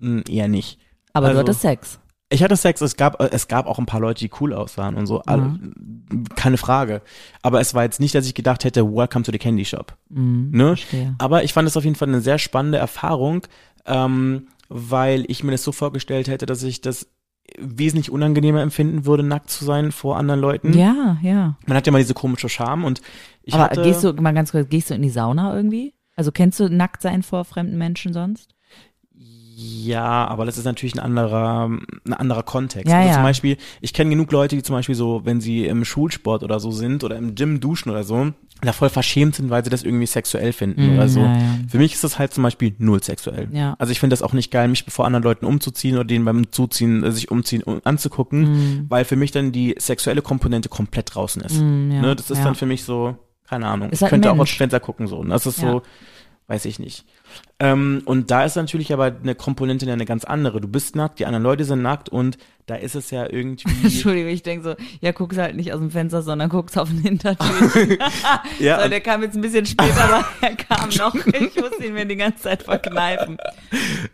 Hm, eher nicht. Aber Also- du hattest Sex. Ich hatte Sex, es gab, es gab auch ein paar Leute, die cool aussahen und so, alle, keine Frage. Aber es war jetzt nicht, dass ich gedacht hätte, welcome to the candy shop. ne? verstehe. Aber ich fand es auf jeden Fall eine sehr spannende Erfahrung, ähm, weil ich mir das so vorgestellt hätte, dass ich das wesentlich unangenehmer empfinden würde, nackt zu sein vor anderen Leuten. Ja, ja. Man hat ja mal diese komische Scham und ich aber hatte, gehst du, mal ganz kurz, gehst du in die Sauna irgendwie? Also kennst du nackt sein vor fremden Menschen sonst? Ja, aber das ist natürlich ein anderer, ein anderer Kontext. Ja, also ja. zum Beispiel, ich kenne genug Leute, die zum Beispiel so, wenn sie im Schulsport oder so sind oder im Gym duschen oder so, da voll verschämt sind, weil sie das irgendwie sexuell finden Mm, oder so. ja, ja. Für mich ist das halt zum Beispiel null sexuell. Ja. Also ich finde das auch nicht geil, mich vor anderen Leuten umzuziehen oder denen beim Zuziehen äh, sich umziehen und anzugucken, weil für mich dann die sexuelle Komponente komplett draußen ist. Mm, ja, ne? Das ist dann für mich so, keine Ahnung. Ist ich halt könnte auch dem Fenster gucken so. Das ist so, weiß ich nicht. Ähm, und da ist natürlich aber eine Komponente eine ganz andere. Du bist nackt, die anderen Leute sind nackt und da ist es ja irgendwie. Entschuldigung, ich denke so, ja, guck's halt nicht aus dem Fenster, sondern guck's auf den Hintertür. ja, so, der kam jetzt ein bisschen spät, aber er kam noch. Ich muss ihn mir die ganze Zeit verkneifen.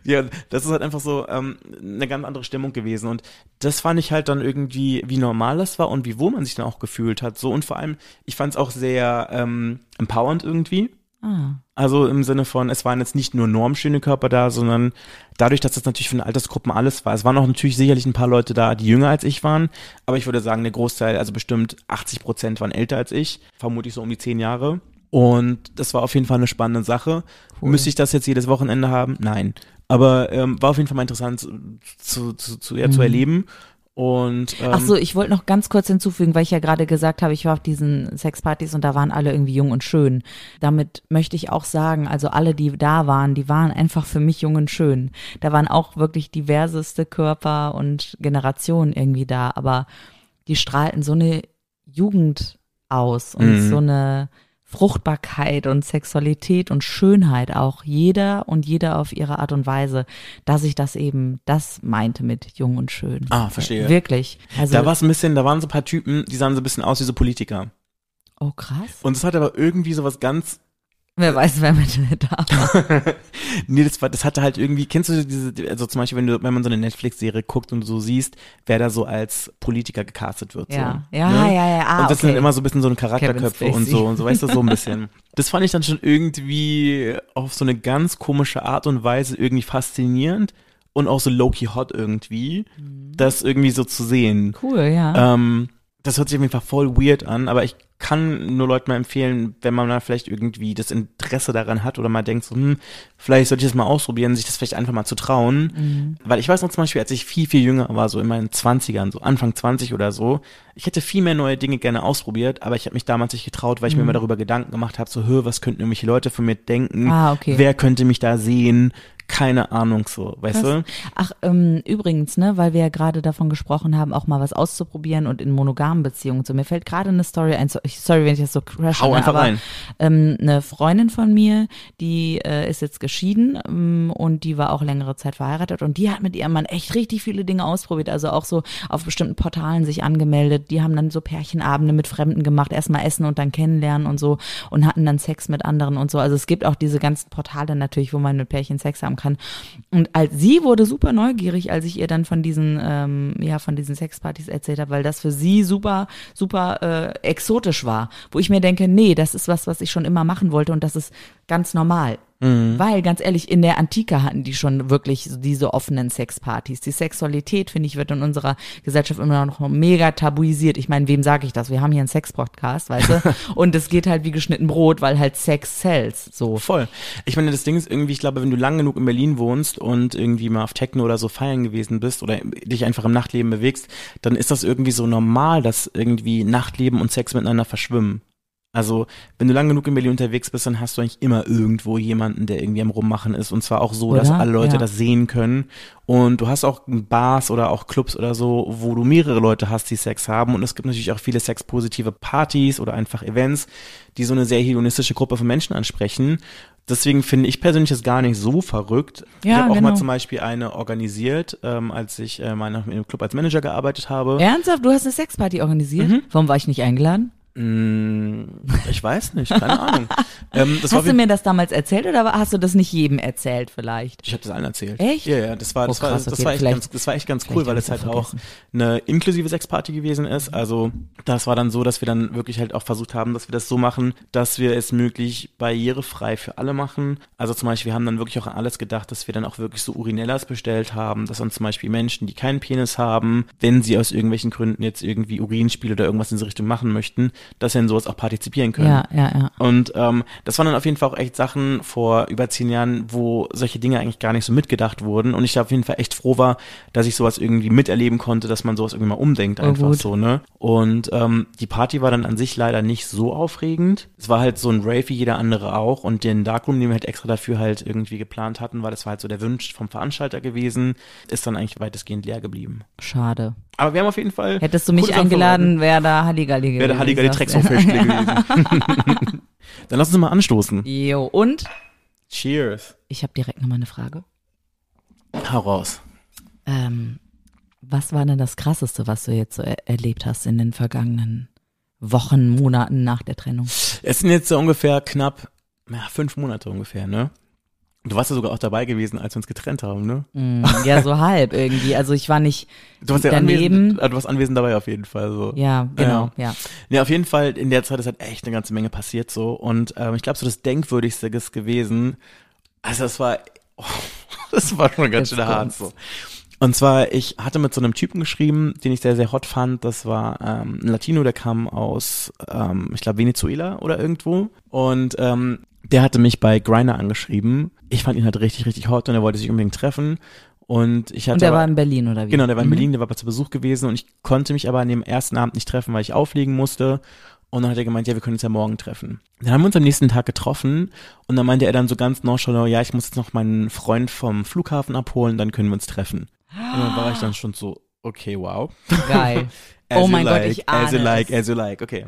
ja, das ist halt einfach so ähm, eine ganz andere Stimmung gewesen. Und das fand ich halt dann irgendwie, wie normal das war und wie wohl man sich dann auch gefühlt hat. So und vor allem, ich fand es auch sehr ähm, empowernd irgendwie. Ah. Also im Sinne von, es waren jetzt nicht nur normschöne Körper da, sondern dadurch, dass das natürlich für den Altersgruppen alles war. Es waren auch natürlich sicherlich ein paar Leute da, die jünger als ich waren, aber ich würde sagen, der Großteil, also bestimmt 80 Prozent waren älter als ich, vermutlich so um die zehn Jahre. Und das war auf jeden Fall eine spannende Sache. Müsste ich das jetzt jedes Wochenende haben? Nein. Aber ähm, war auf jeden Fall mal interessant zu, zu, zu, ja, zu erleben. Und ähm, Ach so, ich wollte noch ganz kurz hinzufügen, weil ich ja gerade gesagt habe, ich war auf diesen Sexpartys und da waren alle irgendwie jung und schön. Damit möchte ich auch sagen, also alle, die da waren, die waren einfach für mich jung und schön. Da waren auch wirklich diverseste Körper und Generationen irgendwie da, aber die strahlten so eine Jugend aus und Mhm. so eine Fruchtbarkeit und Sexualität und Schönheit auch jeder und jeder auf ihre Art und Weise, dass ich das eben, das meinte mit jung und schön. Ah, verstehe. Wirklich. Also, da war es ein bisschen, da waren so ein paar Typen, die sahen so ein bisschen aus wie so Politiker. oh krass. Und es hat aber irgendwie so was ganz Wer weiß, wer mit da war. Nee, das, war, das hatte halt irgendwie, kennst du diese, also zum Beispiel, wenn du, wenn man so eine Netflix-Serie guckt und so siehst, wer da so als Politiker gecastet wird. Ja. so, Ja, ne? ja, ja, ah, Und das sind okay. dann immer so ein bisschen so eine Charakterköpfe und so und so, weißt du, so ein bisschen. Das fand ich dann schon irgendwie auf so eine ganz komische Art und Weise irgendwie faszinierend und auch so low-key hot irgendwie, Mhm. das irgendwie so zu sehen. Cool, ja. Ähm, das hört sich auf jeden Fall voll weird an, aber ich kann nur Leuten mal empfehlen, wenn man da vielleicht irgendwie das Interesse daran hat oder mal denkt, so, hm, vielleicht sollte ich das mal ausprobieren, sich das vielleicht einfach mal zu trauen. Weil ich weiß noch zum Beispiel, als ich viel, viel jünger war, so in meinen Zwanzigern, so Anfang 20 oder so, ich hätte viel mehr neue Dinge gerne ausprobiert, aber ich habe mich damals nicht getraut, weil ich mir immer darüber Gedanken gemacht habe, so, hör, was könnten irgendwelche Leute von mir denken? Ah, okay. Wer könnte mich da sehen? Keine Ahnung, so, weißt du? Ach, ähm, übrigens, ne, weil wir ja gerade davon gesprochen haben, auch mal was auszuprobieren und in monogamen Beziehungen zu. Mir fällt gerade eine Story ein, so- ich- sorry, wenn ich das so crash, Hau ne, einfach aber rein. Ähm, eine Freundin von mir, die äh, ist jetzt geschieden ähm, und die war auch längere Zeit verheiratet und die hat mit ihrem Mann echt richtig viele Dinge ausprobiert, also auch so auf bestimmten Portalen sich angemeldet. Die haben dann so Pärchenabende mit Fremden gemacht, erstmal essen und dann kennenlernen und so und hatten dann Sex mit anderen und so. Also es gibt auch diese ganzen Portale natürlich, wo man mit Pärchen Sex haben kann. Und als sie wurde super neugierig, als ich ihr dann von diesen, ähm, ja, von diesen Sexpartys erzählt habe, weil das für sie super, super äh, exotisch war. Wo ich mir denke, nee, das ist was, was ich schon immer machen wollte und das ist ganz normal. Weil, ganz ehrlich, in der Antike hatten die schon wirklich diese offenen Sexpartys. Die Sexualität, finde ich, wird in unserer Gesellschaft immer noch mega tabuisiert. Ich meine, wem sage ich das? Wir haben hier einen Sex-Podcast, weißt du? Und es geht halt wie geschnitten Brot, weil halt Sex sells. So. Voll. Ich meine, das Ding ist irgendwie, ich glaube, wenn du lang genug in Berlin wohnst und irgendwie mal auf Techno oder so feiern gewesen bist oder dich einfach im Nachtleben bewegst, dann ist das irgendwie so normal, dass irgendwie Nachtleben und Sex miteinander verschwimmen. Also, wenn du lang genug in Berlin unterwegs bist, dann hast du eigentlich immer irgendwo jemanden, der irgendwie am Rummachen ist. Und zwar auch so, dass Oder? alle Leute Ja. das sehen können. Und du hast auch Bars oder auch Clubs oder so, wo du mehrere Leute hast, die Sex haben. Und es gibt natürlich auch viele sexpositive Partys oder einfach Events, die so eine sehr hedonistische Gruppe von Menschen ansprechen. Deswegen finde ich persönlich das gar nicht so verrückt. ich Ja, habe auch genau. mal zum Beispiel eine organisiert, ähm, als ich äh, mal nach im Club als Manager gearbeitet habe. Ernsthaft? Du hast eine Sexparty organisiert? Warum war ich nicht eingeladen? Mm, ich weiß nicht, keine Ahnung. Ähm, war Hast du mir das damals erzählt oder hast du das nicht jedem erzählt vielleicht? Ich habe das allen erzählt. Echt? Ja, ja, das war, das Oh, war, krass, das okay, war echt ganz, das war echt ganz cool, weil es halt ja auch vergessen. eine inklusive Sexparty gewesen ist. Also das war dann so, dass wir dann wirklich halt auch versucht haben, dass wir das so machen, dass wir es möglich barrierefrei für alle machen. Also zum Beispiel, wir haben dann wirklich auch an alles gedacht, dass wir dann auch wirklich so Urinellas bestellt haben, dass dann zum Beispiel Menschen, die keinen Penis haben, wenn sie aus irgendwelchen Gründen jetzt irgendwie Urinspiel oder irgendwas in diese Richtung machen möchten, dass sie in sowas auch partizipieren können. Ja, ja, ja. Und ähm, das waren dann auf jeden Fall auch echt Sachen vor über zehn Jahren, wo solche Dinge eigentlich gar nicht so mitgedacht wurden. Und ich auf jeden Fall echt froh war, dass ich sowas irgendwie miterleben konnte, dass man sowas irgendwie mal umdenkt, Oh, einfach gut. so, ne? Und ähm, die Party war dann an sich leider nicht so aufregend. Es war halt so ein Rave wie jeder andere auch. Und den Darkroom, den wir halt extra dafür halt irgendwie geplant hatten, weil das war halt so der Wunsch vom Veranstalter gewesen, ist dann eigentlich weitestgehend leer geblieben. Schade. Aber wir haben auf jeden Fall. Hättest du mich eingeladen, wäre da Halligalli gewesen. Wäre der Halligalli. Drecksauffestspiel gewesen. dann lass uns mal anstoßen. Jo, und Cheers. ich habe direkt nochmal eine Frage. Hau raus. Ähm, was war denn das Krasseste, was du jetzt so er erlebt hast in den vergangenen Wochen, Monaten nach der Trennung? Es sind jetzt so ungefähr knapp, ja, fünf Monate ungefähr, ne? Du warst ja sogar auch dabei gewesen, als wir uns getrennt haben, ne? Hm, ja, so halb irgendwie. Also ich war nicht Du warst ja daneben. anwesend, ah, du warst anwesend dabei auf jeden Fall, so. Ja, genau, ja. Ja, auf jeden Fall, in der Zeit ist halt echt eine ganze Menge passiert, so. Und ähm, ich glaube, so das Denkwürdigste ist gewesen, also das war, oh, das war schon ganz Jetzt schön hart, so. Und zwar, ich hatte mit so einem Typen geschrieben, den ich sehr, sehr hot fand. Das war ähm, ein Latino, der kam aus, ähm, ich glaube, Venezuela oder irgendwo. Und ähm, der hatte mich bei Griner angeschrieben. Ich fand ihn halt richtig, richtig hot und er wollte sich unbedingt treffen. Und ich hatte Und der aber, war in Berlin, oder wie? Genau, der war in Mhm. Berlin, der war zu Besuch gewesen und ich konnte mich aber an dem ersten Abend nicht treffen, weil ich auflegen musste. Und dann hat er gemeint, ja, wir können uns ja morgen treffen. Dann haben wir uns am nächsten Tag getroffen und dann meinte er dann so ganz nonchalant, ja, ich muss jetzt noch meinen Freund vom Flughafen abholen, dann können wir uns treffen. Und dann war ich dann schon so, okay, wow. Geil. Oh mein like, Gott, ich As you ahne like, as you like, okay.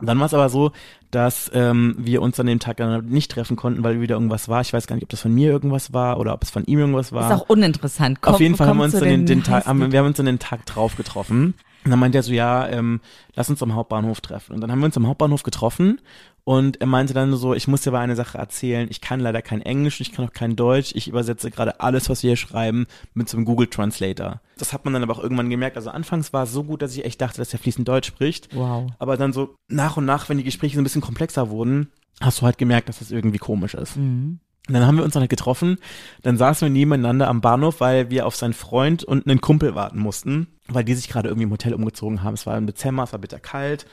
Dann war es aber so, dass ähm, wir uns an dem Tag dann nicht treffen konnten, weil wieder irgendwas war. Ich weiß gar nicht, ob das von mir irgendwas war oder ob es von ihm irgendwas war. Ist auch uninteressant. Komm, Auf jeden Fall haben wir uns dann den, den Tag, haben, wir wir haben uns dann den Tag drauf getroffen. Und dann meinte er so, ja, ähm, lass uns am Hauptbahnhof treffen. Und dann haben wir uns am Hauptbahnhof getroffen und er meinte dann so, ich muss dir aber eine Sache erzählen. Ich kann leider kein Englisch, ich kann auch kein Deutsch. Ich übersetze gerade alles, was wir hier schreiben, mit so einem Google Translator. Das hat man dann aber auch irgendwann gemerkt. Also anfangs war es so gut, dass ich echt dachte, dass er fließend Deutsch spricht. Wow. Aber dann so nach und nach, wenn die Gespräche so ein bisschen komplexer wurden, hast du halt gemerkt, dass das irgendwie komisch ist. Mhm. Und dann haben wir uns dann halt getroffen, dann saßen wir nebeneinander am Bahnhof, weil wir auf seinen Freund und einen Kumpel warten mussten, weil die sich gerade irgendwie im Hotel umgezogen haben. Es war im Dezember, es war bitter kalt.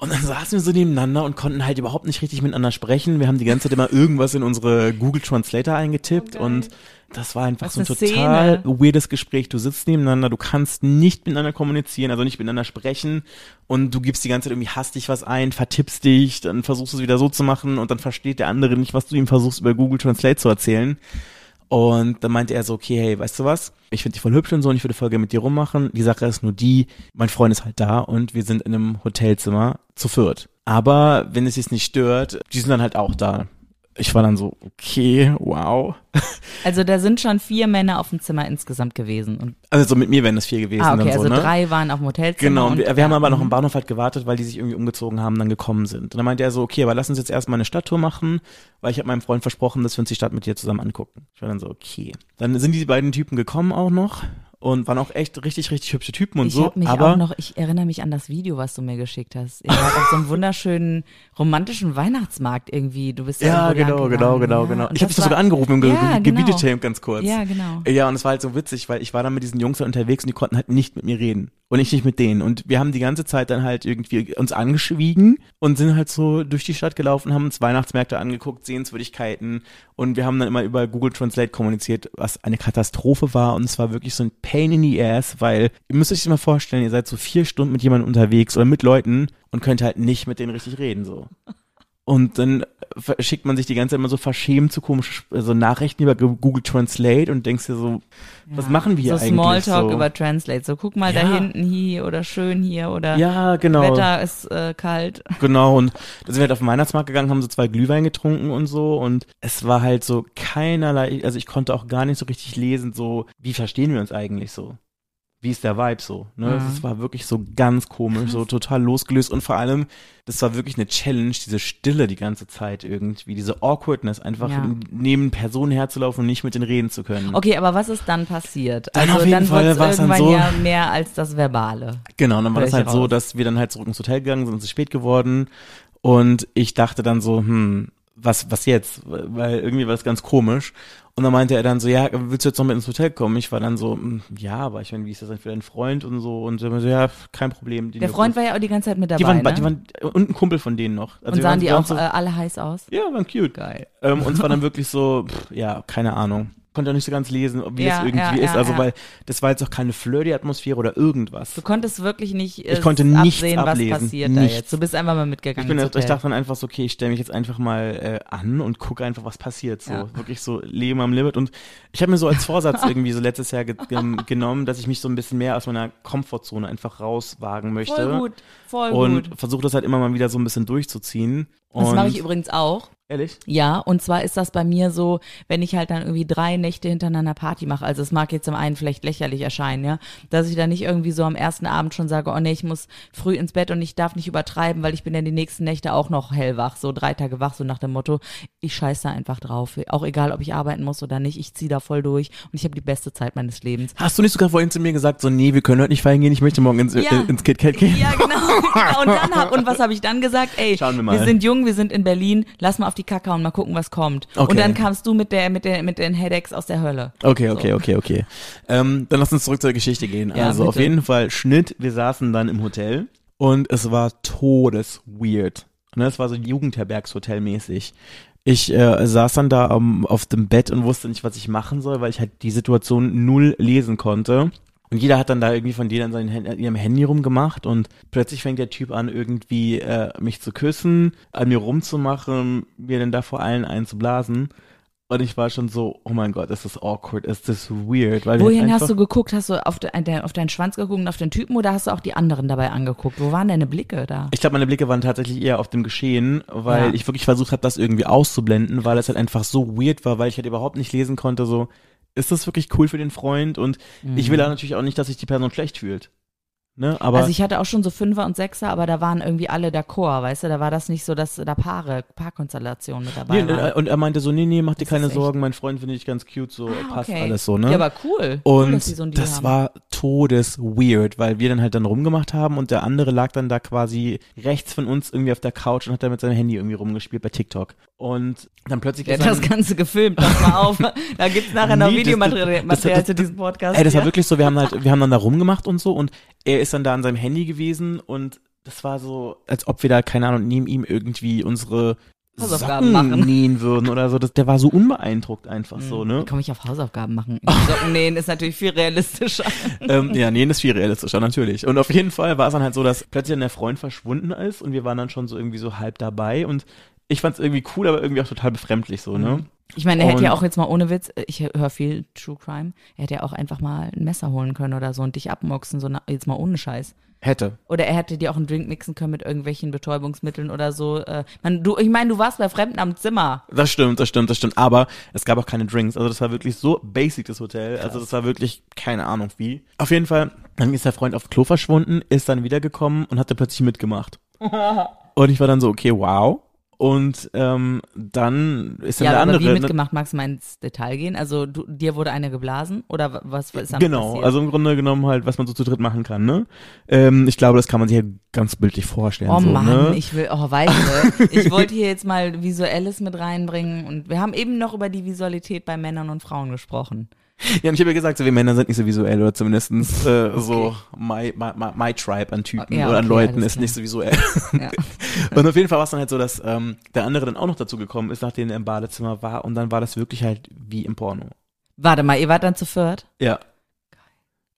Und dann saßen wir so nebeneinander und konnten halt überhaupt nicht richtig miteinander sprechen. Wir haben die ganze Zeit immer irgendwas in unsere Google Translator eingetippt Oh, geil. und das war einfach Was so ein total Szene. weirdes Gespräch. Du sitzt nebeneinander, du kannst nicht miteinander kommunizieren, also nicht miteinander sprechen und du gibst die ganze Zeit irgendwie hastig was ein, vertippst dich, dann versuchst du es wieder so zu machen und dann versteht der andere nicht, was du ihm versuchst über Google Translate zu erzählen. Und dann meinte er so, okay, hey, weißt du was? Ich finde dich voll hübsch und so und ich würde voll gerne mit dir rummachen. Die Sache ist nur die, mein Freund ist halt da und wir sind in einem Hotelzimmer zu viert. Aber wenn es dich nicht stört, die sind dann halt auch da. Ich war dann so, okay, wow. Also da sind schon vier Männer auf dem Zimmer insgesamt gewesen. Und, Also so mit mir wären das vier gewesen ah, okay, so, also ne? drei waren auf dem Hotelzimmer. Genau, und, wir, wir haben aber noch mhm. im Bahnhof halt gewartet, weil die sich irgendwie umgezogen haben, dann gekommen sind. Und dann meinte er so, okay, aber lass uns jetzt erstmal eine Stadttour machen, weil ich habe meinem Freund versprochen, dass wir uns die Stadt mit dir zusammen angucken. Ich war dann so, okay. Dann sind die beiden Typen gekommen auch noch und waren auch echt richtig, richtig hübsche Typen und ich so. mich aber auch noch, ich erinnere mich an das Video, was du mir geschickt hast. Ihr wart auf so einem wunderschönen romantischen Weihnachtsmarkt irgendwie. Du bist ja, irgendwo genau, genau, genau, ja. genau. Und Ich habe dich sogar war- angerufen im Ja, Ge genau. Ganz kurz. Ja, genau. Ja, und es war halt so witzig, weil ich war dann mit diesen Jungs da unterwegs und die konnten halt nicht mit mir reden. Und ich nicht mit denen. Und wir haben die ganze Zeit dann halt irgendwie uns angeschwiegen und sind halt so durch die Stadt gelaufen, haben uns Weihnachtsmärkte angeguckt, Sehenswürdigkeiten. Und wir haben dann immer über Google Translate kommuniziert, was eine Katastrophe war. Und es war wirklich so ein Pain in the ass, weil ihr müsst euch das mal vorstellen, ihr seid so vier Stunden mit jemandem unterwegs oder mit Leuten und könnt halt nicht mit denen richtig reden, so. Und dann schickt man sich die ganze Zeit immer so verschämt so komische so Nachrichten über Google Translate und denkst dir so, was Ja. machen wir hier so eigentlich? Smalltalk so? über Translate. So, guck mal Ja. da hinten hier oder schön hier oder ja, genau. Wetter ist äh, kalt. Genau, und da sind wir halt auf den Weihnachtsmarkt gegangen, haben so zwei Glühwein getrunken und so und es war halt so keinerlei, also ich konnte auch gar nicht so richtig lesen, so, wie verstehen wir uns eigentlich so? Wie ist der Vibe so? Ne? Mhm. Das war wirklich so ganz komisch, so total losgelöst und vor allem, das war wirklich eine Challenge, diese Stille die ganze Zeit irgendwie, diese Awkwardness, einfach Ja. neben Personen herzulaufen und nicht mit denen reden zu können. Okay, aber was ist dann passiert? Dann also auf jeden dann Fall war's es dann irgendwann so- ja mehr als das Verbale. Genau, und dann war das halt so, raus. dass wir dann halt zurück ins Hotel gegangen sind, es ist spät geworden und ich dachte dann so, hm, was, was jetzt? Weil irgendwie war das ganz komisch. Und dann meinte er dann so, ja, willst du jetzt noch mit ins Hotel kommen? Ich war dann so, hm, ja, aber ich meine, wie ist das denn für deinen Freund und so? Und so, ja, kein Problem. Der Freund war ja auch die ganze Zeit mit dabei, die waren, ne? die waren, und ein Kumpel von denen noch. Also und sahen die auch so, äh, alle heiß aus? ja, waren cute. Geil. Ähm, und es war dann wirklich so, pff, ja, keine Ahnung. Konnte auch nicht so ganz lesen, wie Ja, das irgendwie ja, ist. ja, Also, weil das war jetzt auch keine Flirty-Atmosphäre oder irgendwas. Du konntest wirklich nicht äh, Ich konnte nichts absehen, ablesen. was passiert da Nichts. jetzt. Du bist einfach mal Ich, mitgegangen. bin, ins jetzt- ich dachte dann einfach so, okay, ich stelle mich jetzt einfach mal äh, an und gucke einfach, was passiert. So wirklich so Leben am Limit. Und ich habe mir so als Vorsatz irgendwie so letztes Jahr ge genommen, dass ich mich so ein bisschen mehr aus meiner Komfortzone einfach rauswagen möchte. Voll gut, voll Und gut. versuche das halt immer mal wieder so ein bisschen durchzuziehen. Das und mache ich übrigens auch. Ehrlich? Ja, und zwar ist das bei mir so, wenn ich halt dann irgendwie drei Nächte hintereinander Party mache, also es mag jetzt zum einen vielleicht lächerlich erscheinen, ja, dass ich dann nicht irgendwie so am ersten Abend schon sage, oh nee, ich muss früh ins Bett und ich darf nicht übertreiben, weil ich bin ja die nächsten Nächte auch noch hellwach, so drei Tage wach, so nach dem Motto, ich scheiß da einfach drauf. Auch egal, ob ich arbeiten muss oder nicht, ich ziehe da voll durch und ich habe die beste Zeit meines Lebens. Hast du nicht sogar vorhin zu mir gesagt, so, nee, wir können heute nicht feiern gehen, ich möchte morgen ins, Ja. äh, ins KitKat gehen? Ja, genau. genau. Und dann hab, und was habe ich dann gesagt? Ey, Schauen wir mal. sind jung, wir sind in Berlin, lass mal auf die Kacke und mal gucken, was kommt. Okay. Und dann kamst du mit der, mit der, mit den Headaches aus der Hölle. Okay, okay, okay, okay. Ähm, dann lass uns zurück zur Geschichte gehen. Ja, also auf bitte. jeden Fall Schnitt, wir saßen dann im Hotel und es war todes weird. Ne, es war so Jugendherbergshotel-mäßig. Ich äh, saß dann da um, auf dem Bett und wusste nicht, was ich machen soll, weil ich halt die Situation null lesen konnte. Und jeder hat dann da irgendwie von denen an seinem Hand- ihrem Handy rumgemacht und plötzlich fängt der Typ an, irgendwie äh, mich zu küssen, an mir rumzumachen, mir dann da vor allen einzublasen. Und ich war schon so, oh mein Gott, ist das awkward, ist das weird. Weil Wohin hast du geguckt? Hast du auf, de, de, auf deinen Schwanz geguckt und auf den Typen oder hast du auch die anderen dabei angeguckt? Wo waren deine Blicke da? Ich glaube, meine Blicke waren tatsächlich eher auf dem Geschehen, weil Ja. ich wirklich versucht habe, das irgendwie auszublenden, weil es halt einfach so weird war, weil ich halt überhaupt nicht lesen konnte, so, ist das wirklich cool für den Freund? Und ich Mhm. will da natürlich auch nicht, dass sich die Person schlecht fühlt. Ne? Aber also ich hatte auch schon so Fünfer und Sechser, aber da waren irgendwie alle d'accord, weißt du, da war das nicht so, dass da Paare, Paarkonstellationen mit dabei nee, waren. und er meinte so, nee, nee, mach dir Das keine Sorgen, mein Freund finde ich ganz cute, so passt Ah, Okay. alles so, ne? Ja, aber cool. cool Und so einen Deal das haben. war todes weird, weil wir dann halt dann rumgemacht haben und der andere lag dann da quasi rechts von uns irgendwie auf der Couch und hat da mit seinem Handy irgendwie rumgespielt bei TikTok. Und dann plötzlich ist hat das Ganze gefilmt, pass mal auf. Da gibt's nachher noch Nee, Videomaterial das- Material das- zu diesem Podcast. Ey, das war wirklich so, wir haben halt, wir haben dann da rumgemacht und so und er ist dann da an seinem Handy gewesen und das war so, als ob wir da, keine Ahnung, neben ihm irgendwie unsere Hausaufgaben Socken machen. nähen würden oder so. Das, der war so unbeeindruckt einfach so, ne? Wie komme ich auf Hausaufgaben machen? Socken nähen ist natürlich viel realistischer. ähm, ja, nähen ist viel realistischer, natürlich. Und auf jeden Fall war es dann halt so, dass plötzlich dann der Freund verschwunden ist und wir waren dann schon so irgendwie so halb dabei und ich fand es irgendwie cool, aber irgendwie auch total befremdlich so, ne? Ich meine, er hätte ja auch jetzt mal ohne Witz, ich höre viel True Crime, er hätte ja auch einfach mal ein Messer holen können oder so und dich abmoxen, so na, jetzt mal ohne Scheiß. Hätte. Oder er hätte dir auch einen Drink mixen können mit irgendwelchen Betäubungsmitteln oder so. Äh, man, du, ich meine, du warst bei Fremden am Zimmer. Das stimmt, das stimmt, das stimmt. Aber es gab auch keine Drinks. Also das war wirklich so basic, das Hotel. Also das war wirklich keine Ahnung wie. Auf jeden Fall, dann ist der Freund aufs Klo verschwunden, ist dann wiedergekommen und hat da plötzlich mitgemacht. und ich war dann so, okay, wow. Und ähm, dann ist dann Ja, der andere. wie mitgemacht? Magst du mal ins Detail gehen? Also du, dir wurde eine geblasen oder wa- was ist dann Genau, passiert? also im Grunde genommen halt, was man so zu dritt machen kann, ne? Ähm, ich glaube, das kann man sich halt ganz bildlich vorstellen. Oh so, Mann, ne? ich will, oh weißt du, ich wollte hier jetzt mal Visuelles mit reinbringen und wir haben eben noch über die Visualität bei Männern und Frauen gesprochen. Ja, und ich habe ja gesagt, so wir Männer sind nicht so visuell oder zumindestens äh, so my, my, my, my tribe an Typen Ja, oder an okay, Leuten ist klar. nicht so visuell. Ja. und auf jeden Fall war es dann halt so, dass ähm, der andere dann auch noch dazu gekommen ist, nachdem er im Badezimmer war und dann war das wirklich halt wie im Porno. Warte mal, ihr wart dann zu viert? Ja.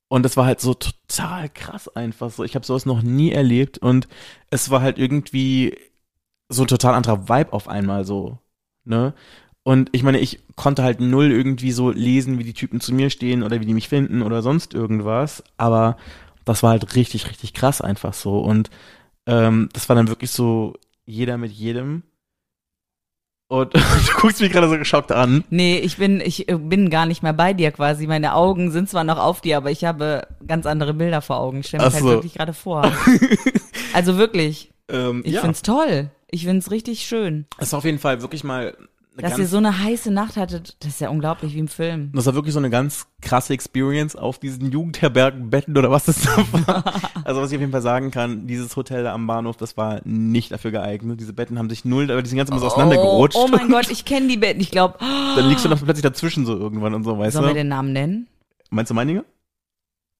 Und das war halt so total krass einfach so. Ich habe sowas noch nie erlebt und es war halt irgendwie so ein total anderer Vibe auf einmal so, ne? Und ich meine, ich konnte halt null irgendwie so lesen, wie die Typen zu mir stehen oder wie die mich finden oder sonst irgendwas, aber das war halt richtig, richtig krass einfach so und ähm, das war dann wirklich so jeder mit jedem und du guckst mich gerade so geschockt an. Nee, ich bin, ich äh, bin gar nicht mehr bei dir quasi. Meine Augen sind zwar noch auf dir, aber ich habe ganz andere Bilder vor Augen. Ich stelle mir halt so. wirklich gerade vor. also wirklich, Ähm, ich ja, find's toll. Ich find's richtig schön. es ist auf jeden Fall wirklich mal Dass ganz ihr so eine heiße Nacht hattet, das ist ja unglaublich wie im Film. Das war wirklich so eine ganz krasse Experience auf diesen Jugendherbergenbetten oder was das da war. Also was ich auf jeden Fall sagen kann, dieses Hotel da am Bahnhof, das war nicht dafür geeignet. Diese Betten haben sich null, aber die sind ganz immer so auseinandergerutscht. Oh, oh mein Gott, ich kenne die Betten. Ich glaube, Dann liegst du noch plötzlich dazwischen so irgendwann und so, weißt sollen wir du? den Namen nennen? Meinst du Meininger?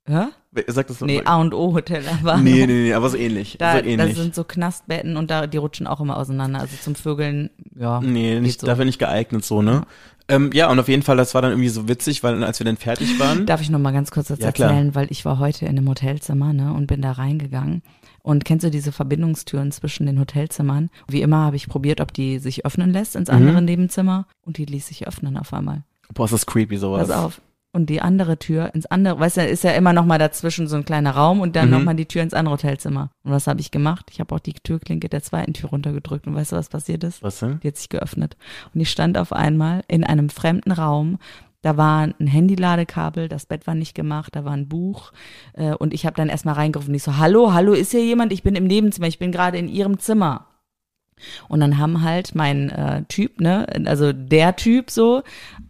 Hä? Sag das. Nee, A und O Hotel. Aber nee, nee, nee, aber so ähnlich. Da, so ähnlich. das sind so Knastbetten und da, die rutschen auch immer auseinander. Also zum Vögeln, ja. nee, nicht, so. dafür nicht geeignet so, ne? Ähm, ja, und auf jeden Fall, das war dann irgendwie so witzig, weil als wir dann fertig waren. Darf ich noch mal ganz kurz das Ja, klar. erzählen, weil ich war heute in einem Hotelzimmer, ne, und bin da reingegangen. Und kennst du diese Verbindungstüren zwischen den Hotelzimmern? Wie immer habe ich probiert, ob die sich öffnen lässt ins Mhm. andere Nebenzimmer. Und die ließ sich öffnen auf einmal. Boah, ist das creepy sowas. Pass auf. Und die andere Tür ins andere, weißt du, ist ja immer noch mal dazwischen so ein kleiner Raum und dann Mhm. noch mal die Tür ins andere Hotelzimmer. Und was habe ich gemacht? Ich habe auch die Türklinke der zweiten Tür runtergedrückt und weißt du, was passiert ist? Was denn? Die hat sich geöffnet. Und ich stand auf einmal in einem fremden Raum. Da war ein Handyladekabel, das Bett war nicht gemacht, da war ein Buch. Äh, und ich habe dann erstmal reingerufen. Ich so, hallo, hallo, ist hier jemand? Ich bin im Nebenzimmer, ich bin gerade in ihrem Zimmer. Und dann haben halt mein äh, Typ, ne, also der Typ so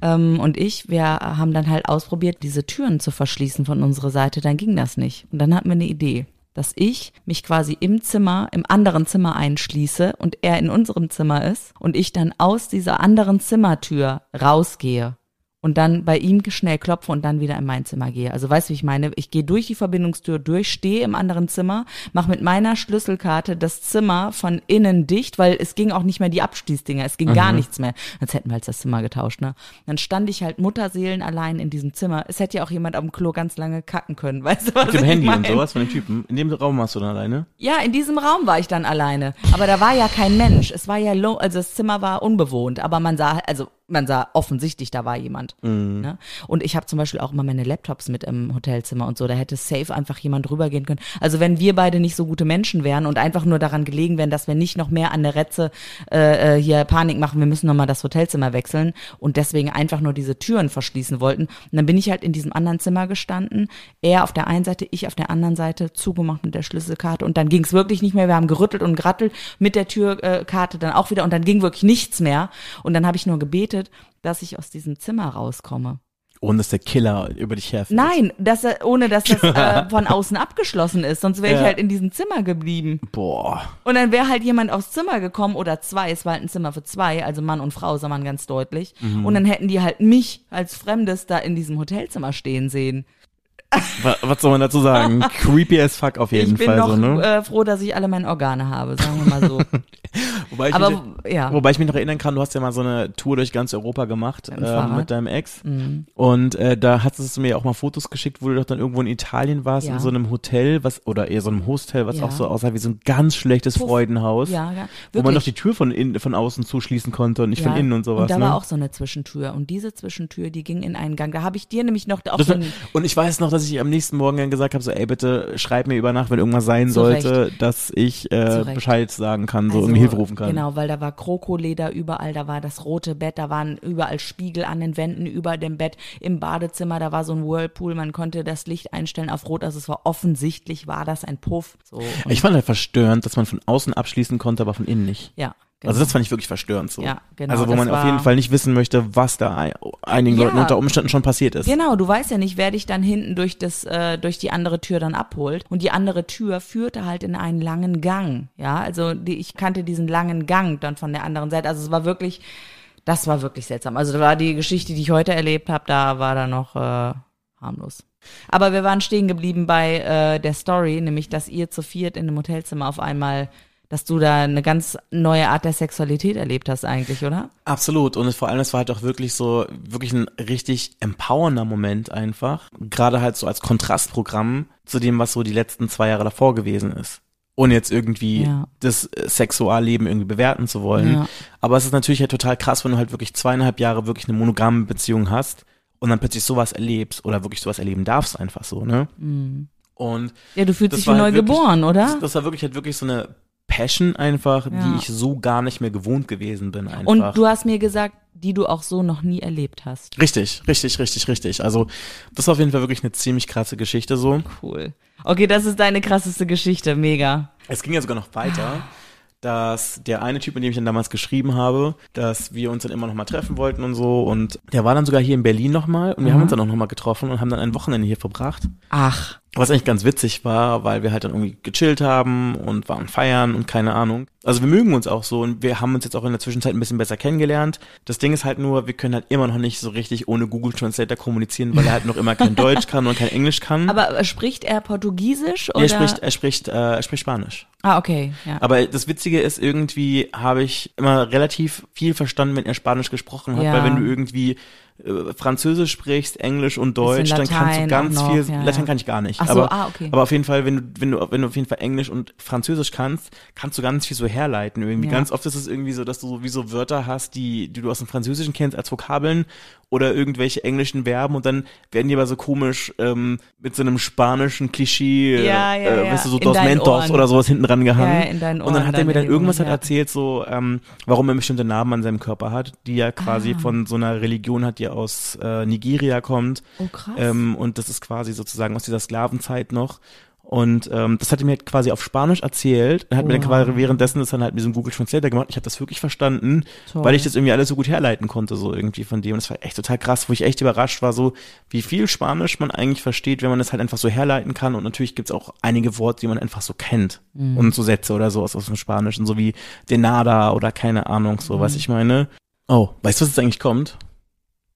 ähm, und ich, wir haben dann halt ausprobiert, diese Türen zu verschließen von unserer Seite. Dann ging das nicht. Und dann hatten wir eine Idee, dass ich mich quasi im Zimmer, im anderen Zimmer einschließe und er in unserem Zimmer ist und ich dann aus dieser anderen Zimmertür rausgehe und dann bei ihm schnell klopfe und dann wieder in mein Zimmer gehe. Also weißt du, wie ich meine? Ich gehe durch die Verbindungstür durch, stehe im anderen Zimmer, mache mit meiner Schlüsselkarte das Zimmer von innen dicht, weil es ging auch nicht mehr die Abschließdinger, es ging gar nichts mehr. Sonst hätten wir jetzt das Zimmer getauscht, ne? Dann stand ich halt Mutterseelen allein in diesem Zimmer. Es hätte ja auch jemand am Klo ganz lange kacken können, weißt du was Mit dem Handy und mein? sowas von den Typen. In dem Raum warst du dann alleine? Ja, in diesem Raum war ich dann alleine. Aber da war ja kein Mensch. Es war ja low, also das Zimmer war unbewohnt, aber man sah, also man sah offensichtlich, da war jemand. Abstand. Ne? Und ich habe zum Beispiel auch immer meine Laptops mit im Hotelzimmer und so. Da hätte safe einfach jemand rübergehen können. Also wenn wir beide nicht so gute Menschen wären und einfach nur daran gelegen wären, dass wir nicht noch mehr an der Retze äh, äh, hier Panik machen, wir müssen nochmal das Hotelzimmer wechseln und deswegen einfach nur diese Türen verschließen wollten. Und dann bin ich halt in diesem anderen Zimmer gestanden. Er auf der einen Seite, ich auf der anderen Seite, zugemacht mit der Schlüsselkarte. Und dann ging es wirklich nicht mehr. Wir haben gerüttelt und gerattelt mit der Türkarte dann auch wieder und dann ging wirklich nichts mehr. Und dann habe ich nur gebetet, dass ich aus diesem Zimmer rauskomme. Ohne dass der Killer über dich herfällt. Nein, dass er, ohne dass das äh, von außen abgeschlossen ist, sonst wäre ich Ja. halt in diesem Zimmer geblieben. Boah. Und dann wäre halt jemand aufs Zimmer gekommen oder zwei, es war halt ein Zimmer für zwei, also Mann und Frau sah man ganz deutlich. Mhm. Und dann hätten die halt mich als Fremdes da in diesem Hotelzimmer stehen sehen. Wa- Was soll man dazu sagen? Creepy as fuck auf jeden ich bin Fall noch so, ne? äh, froh, dass ich alle meine Organe habe, sagen wir mal so. Wobei ich aber mich, ja. Wobei ich mich noch erinnern kann, du hast ja mal so eine Tour durch ganz Europa gemacht Mit äh. Mhm. mit deinem Ex. Und äh, da hast du mir auch mal Fotos geschickt, wo du doch dann irgendwo in Italien warst, Ja. in so einem Hotel, was oder eher so einem Hostel, was Ja. auch so aussah wie so ein ganz schlechtes Puff. Freudenhaus. ja, ja, Wo man doch wirklich. die Tür von innen, von außen zuschließen konnte und nicht von innen und sowas. Und da ne? war auch so eine Zwischentür. Und diese Zwischentür, die ging in einen Gang. Da habe ich dir nämlich noch auch Das so und ich weiß noch, dass ich am nächsten Morgen dann gesagt habe, so, ey, bitte schreib mir über Nacht, wenn irgendwas sein Zu sollte, dass ich äh. Bescheid sagen kann, so Also, irgendwie Hilfe rufen kann. Genau, weil da war Krokoleder überall, da war das rote Bett, da waren überall Spiegel an den Wänden über dem Bett, im Badezimmer, da war so ein Whirlpool, man konnte das Licht einstellen auf rot, also es war offensichtlich, war das ein Puff. So, Ich fand halt verstörend, dass man von außen abschließen konnte, aber von innen nicht. ja, genau. Also das fand ich wirklich verstörend so. Ja, genau, Also wo man auf jeden Fall nicht wissen möchte, was da ein, einigen Ja. Leuten unter Umständen schon passiert ist. Genau, du weißt ja nicht, wer dich dann hinten durch das, äh, durch die andere Tür dann abholt. Und die andere Tür führte halt in einen langen Gang. Ja, also die, ich kannte diesen langen Gang dann von der anderen Seite. Also es war wirklich, das war wirklich seltsam. Also da war die Geschichte, die ich heute erlebt habe, da war da noch äh, harmlos. Aber wir waren stehen geblieben bei äh, der Story, nämlich dass ihr zu viert in einem Hotelzimmer auf einmal, dass du da eine ganz neue Art der Sexualität erlebt hast eigentlich, oder? Absolut. Und vor allem, es war halt auch wirklich so, wirklich ein richtig empowernder Moment einfach. Gerade halt so als Kontrastprogramm zu dem, was so die letzten zwei Jahre davor gewesen ist. Ohne jetzt irgendwie Ja. das äh, Sexualleben irgendwie bewerten zu wollen. Ja. Aber es ist natürlich halt total krass, wenn du halt wirklich zweieinhalb Jahre wirklich eine monogame Beziehung hast und dann plötzlich sowas erlebst oder wirklich sowas erleben darfst einfach so, ne? Und Ja, du fühlst dich wie war neu halt wirklich- geboren, oder? das, das war wirklich halt wirklich so eine Passion einfach, Ja. die ich so gar nicht mehr gewohnt gewesen bin einfach. Und du hast mir gesagt, die du auch so noch nie erlebt hast. Richtig, richtig, richtig, richtig. Also das war auf jeden Fall wirklich eine ziemlich krasse Geschichte so. Cool. Okay, das ist deine krasseste Geschichte. Mega. Es ging ja sogar noch weiter, dass der eine Typ, mit dem ich dann damals geschrieben habe, dass wir uns dann immer noch mal treffen wollten und so. Und der war dann sogar hier in Berlin noch mal und wir haben uns dann auch noch mal getroffen und haben dann ein Wochenende hier verbracht. Ach. Was eigentlich ganz witzig war, weil wir halt dann irgendwie gechillt haben und waren feiern und keine Ahnung. Also wir mögen uns auch so und wir haben uns jetzt auch in der Zwischenzeit ein bisschen besser kennengelernt. Das Ding ist halt nur, wir können halt immer noch nicht so richtig ohne Google Translator kommunizieren, weil er halt noch immer kein Deutsch kann und kein Englisch kann. Aber spricht er Portugiesisch oder? er spricht, er spricht, äh, er spricht Spanisch. ah, okay. Ja. Aber das Witzige ist, irgendwie habe ich immer relativ viel verstanden, wenn er Spanisch gesprochen hat, Ja. weil wenn du irgendwie Französisch sprichst, Englisch und Deutsch, dann kannst du ganz noch, viel, ja, Latein kann ich gar nicht. So, aber, ah, okay. aber auf jeden Fall, wenn du, wenn du, wenn du auf jeden Fall Englisch und Französisch kannst, kannst du ganz viel so herleiten irgendwie. Ja. Ganz oft ist es irgendwie so, dass du sowieso Wörter hast, die, die du aus dem Französischen kennst als Vokabeln oder irgendwelche englischen Verben und dann werden die aber so komisch ähm, mit so einem spanischen Klischee, Ja, ja, äh, ja. weißt du, so In Dos Mentos Ohren. oder sowas hinten dran gehangen. Ja, und dann hat er mir dann irgendwas halt Ohren, ja. erzählt, so, ähm, warum er bestimmte Narben an seinem Körper hat, die er quasi Ah. von so einer Religion hat, die aus äh, Nigeria kommt. Oh, krass. Ähm, und das ist quasi sozusagen aus dieser Sklavenzeit noch. Und ähm, das hat er mir halt quasi auf Spanisch erzählt. Er hat mir dann Wow. quasi währenddessen das dann halt mit diesem Google Translator gemacht. Ich habe das wirklich verstanden, Toll. weil ich das irgendwie alles so gut herleiten konnte, so irgendwie von dem. Und das war echt total krass, wo ich echt überrascht war, so wie viel Spanisch man eigentlich versteht, wenn man das halt einfach so herleiten kann. Und natürlich gibt's auch einige Worte, die man einfach so kennt. Mhm. Und so Sätze oder so aus, aus dem Spanischen, so wie de nada oder keine Ahnung, so Mhm. was ich meine. Oh, weißt du, was jetzt eigentlich kommt?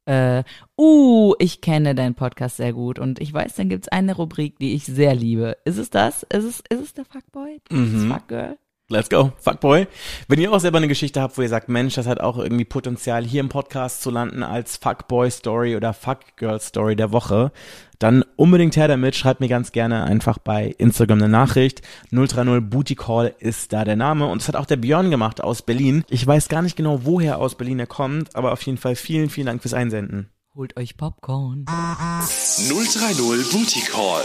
Äh, uh, ich kenne deinen Podcast sehr gut und ich weiß, dann gibt's eine Rubrik, die ich sehr liebe. Ist es das? Ist es, ist es der Fuckboy? Ist es Mhm. Fuckgirl? Let's go, Fuckboy. Wenn ihr auch selber eine Geschichte habt, wo ihr sagt, Mensch, das hat auch irgendwie Potenzial, hier im Podcast zu landen als Fuckboy-Story oder Fuckgirl-Story der Woche, dann unbedingt her damit. Schreibt mir ganz gerne einfach bei Instagram eine Nachricht. 030 Booty Call ist da der Name. Und das hat auch der Björn gemacht aus Berlin. Ich weiß gar nicht genau, woher aus Berlin er kommt, aber auf jeden Fall vielen, vielen Dank fürs Einsenden. Holt euch Popcorn. 030 Booty Call.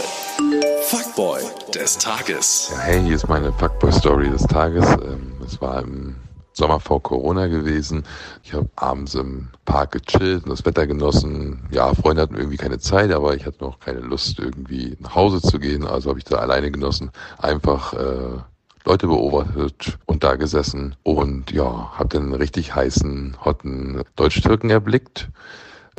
Fuckboy des Tages. Ja, hey, hier ist meine Fuckboy-Story des Tages. Ähm, Es war im Sommer vor Corona gewesen. Ich habe abends im Park gechillt und das Wetter genossen. Ja, Freunde hatten irgendwie keine Zeit, aber ich hatte noch keine Lust, irgendwie nach Hause zu gehen. Also habe ich da alleine genossen. Einfach äh, Leute beobachtet und da gesessen und ja, habe den richtig heißen, hotten Deutsch-Türken erblickt.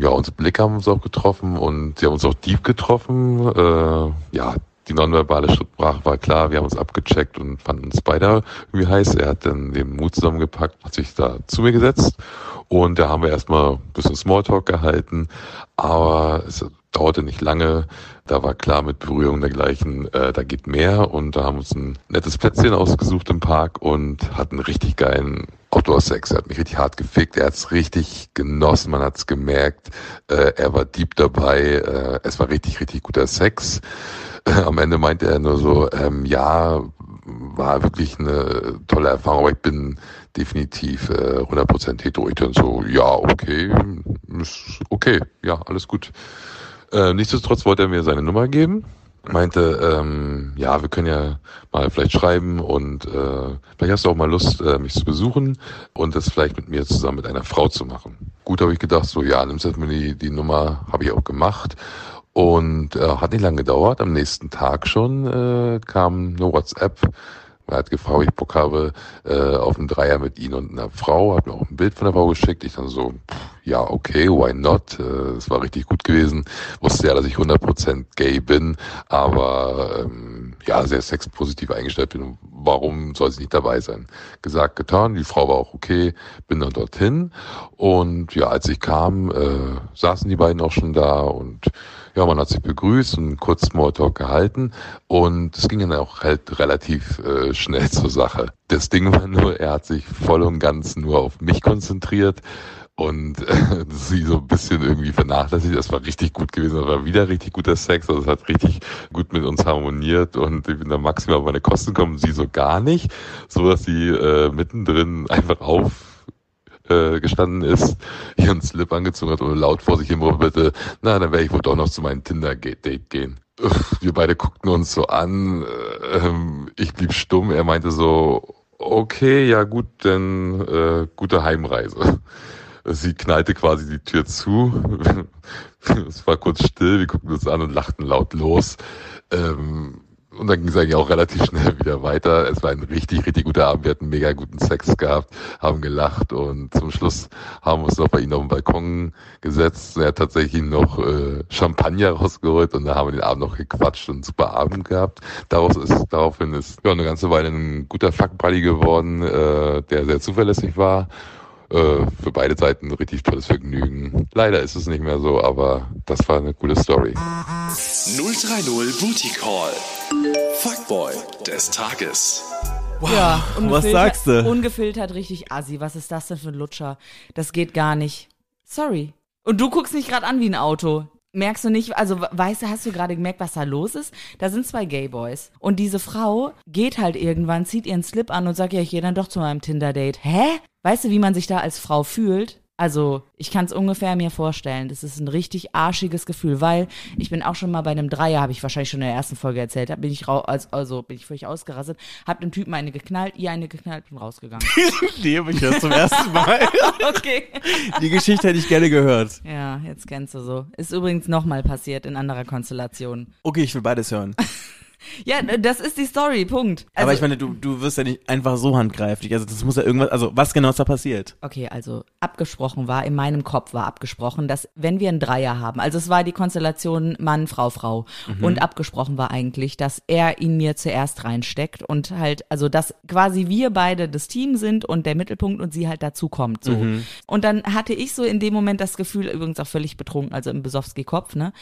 Ja, unsere Blicke haben uns auch getroffen und sie haben uns auch deep getroffen. Äh, ja, die nonverbale Schrittsprache war klar, wir haben uns abgecheckt und fanden uns beide irgendwie heiß. Er hat dann den Mut zusammengepackt, hat sich da zu mir gesetzt und da haben wir erstmal ein bisschen Smalltalk gehalten, aber es dauerte nicht lange. Da war klar mit Berührung dergleichen, äh, da geht mehr und da haben wir uns ein nettes Plätzchen ausgesucht im Park und hatten richtig geilen Outdoor-Sex. Er hat mich richtig hart gefickt, er hat es richtig genossen, man hat es gemerkt. Äh, er war deep dabei, äh, es war richtig, richtig guter Sex. Am Ende meinte er nur so, ähm, ja, war wirklich eine tolle Erfahrung, aber ich bin definitiv äh, 100% hetero. Ich dann so, ja, okay, ist okay, ja, alles gut. Äh, nichtsdestotrotz wollte er mir seine Nummer geben. Meinte, ähm, ja, wir können ja mal vielleicht schreiben und äh, vielleicht hast du auch mal Lust, äh, mich zu besuchen und das vielleicht mit mir zusammen mit einer Frau zu machen. Gut, habe ich gedacht, so ja, nimmst du mir die, die Nummer, habe ich auch gemacht. Und äh, hat nicht lange gedauert. Am nächsten Tag schon äh, kam eine WhatsApp. Er hat gefragt, ob ich Bock habe äh, auf einen Dreier mit ihm und einer Frau. Hat mir auch ein Bild von der Frau geschickt. Ich dann so, pff, ja, okay, why not? Äh, Es war richtig gut gewesen. Wusste ja, dass ich 100% gay bin, aber ähm, ja, sehr sexpositiv eingestellt bin. Warum soll sie nicht dabei sein? Gesagt, getan. Die Frau war auch okay. Bin dann dorthin. Und ja, als ich kam, äh, saßen die beiden auch schon da und ja, man hat sich begrüßt und kurz Smalltalk gehalten. Und es ging dann auch halt relativ äh, schnell zur Sache. Das Ding war nur, er hat sich voll und ganz nur auf mich konzentriert und äh, sie so ein bisschen irgendwie vernachlässigt. Das war richtig gut gewesen, das war wieder richtig guter Sex, also es hat richtig gut mit uns harmoniert und ich bin da maximal auf meine Kosten gekommen, sie so gar nicht, so dass sie äh, mittendrin einfach auf äh, gestanden ist, ihren Slip angezogen hat und laut vor sich hin bitte, na, dann werde ich wohl doch noch zu meinem Tinder-Date gehen. Wir beide guckten uns so an, äh, ähm, ich blieb stumm, er meinte so, okay, ja gut, dann äh, gute Heimreise. Sie knallte quasi die Tür zu. es war kurz still, wir guckten uns an und lachten laut los. Ähm, und dann ging es eigentlich auch relativ schnell wieder weiter. Es war ein richtig, richtig guter Abend. Wir hatten mega guten Sex gehabt, haben gelacht und zum Schluss haben wir uns noch bei ihm auf den Balkon gesetzt. Er hat tatsächlich noch äh, Champagner rausgeholt und da haben wir den Abend noch gequatscht und einen super Abend gehabt. Daraus ist, daraufhin ist ja eine ganze Weile ein guter Fuckbuddy geworden, äh, der sehr zuverlässig war. Äh, für beide Seiten ein richtig tolles Vergnügen. Leider ist es nicht mehr so, aber das war eine coole Story. 030 Booty Call. Fuckboy des Tages. Ja, was sagst du? Ungefiltert richtig assi. Was ist das denn für ein Lutscher? Das geht gar nicht. Sorry. Und du guckst mich gerade an wie ein Auto. Merkst du nicht, also weißt du, hast du gerade gemerkt, was da los ist? Da sind zwei Gayboys. Und diese Frau geht halt irgendwann, zieht ihren Slip an und sagt, ja, ich gehe dann doch zu meinem Tinder-Date. Hä? Weißt du, wie man sich da als Frau fühlt? Also, ich kann es ungefähr mir vorstellen. Das ist ein richtig arschiges Gefühl, weil ich bin auch schon mal bei einem Dreier, habe ich wahrscheinlich schon in der ersten Folge erzählt, da bin ich raus, also, also bin ich völlig ausgerastet, hab dem Typen eine geknallt, ihr eine geknallt, bin rausgegangen. Lebe ich jetzt zum ersten Mal. okay. Die Geschichte hätte ich gerne gehört. Ja, jetzt kennst du so. Ist übrigens nochmal passiert in anderer Konstellation. Okay, ich will beides hören. Ja, das ist die Story, Punkt. Also, Aber ich meine, du, du wirst ja nicht einfach so handgreiflich. Also das muss ja irgendwas, also was genau ist da passiert? Okay, also abgesprochen war, in meinem Kopf war abgesprochen, dass wenn wir einen Dreier haben, also es war die Konstellation Mann, Frau, Frau und abgesprochen war eigentlich, dass er ihn mir zuerst reinsteckt und halt, also dass quasi wir beide das Team sind und der Mittelpunkt und sie halt dazu kommt, so. Und dann hatte ich so in dem Moment das Gefühl, übrigens auch völlig betrunken, also im Besowski-Kopf, ne,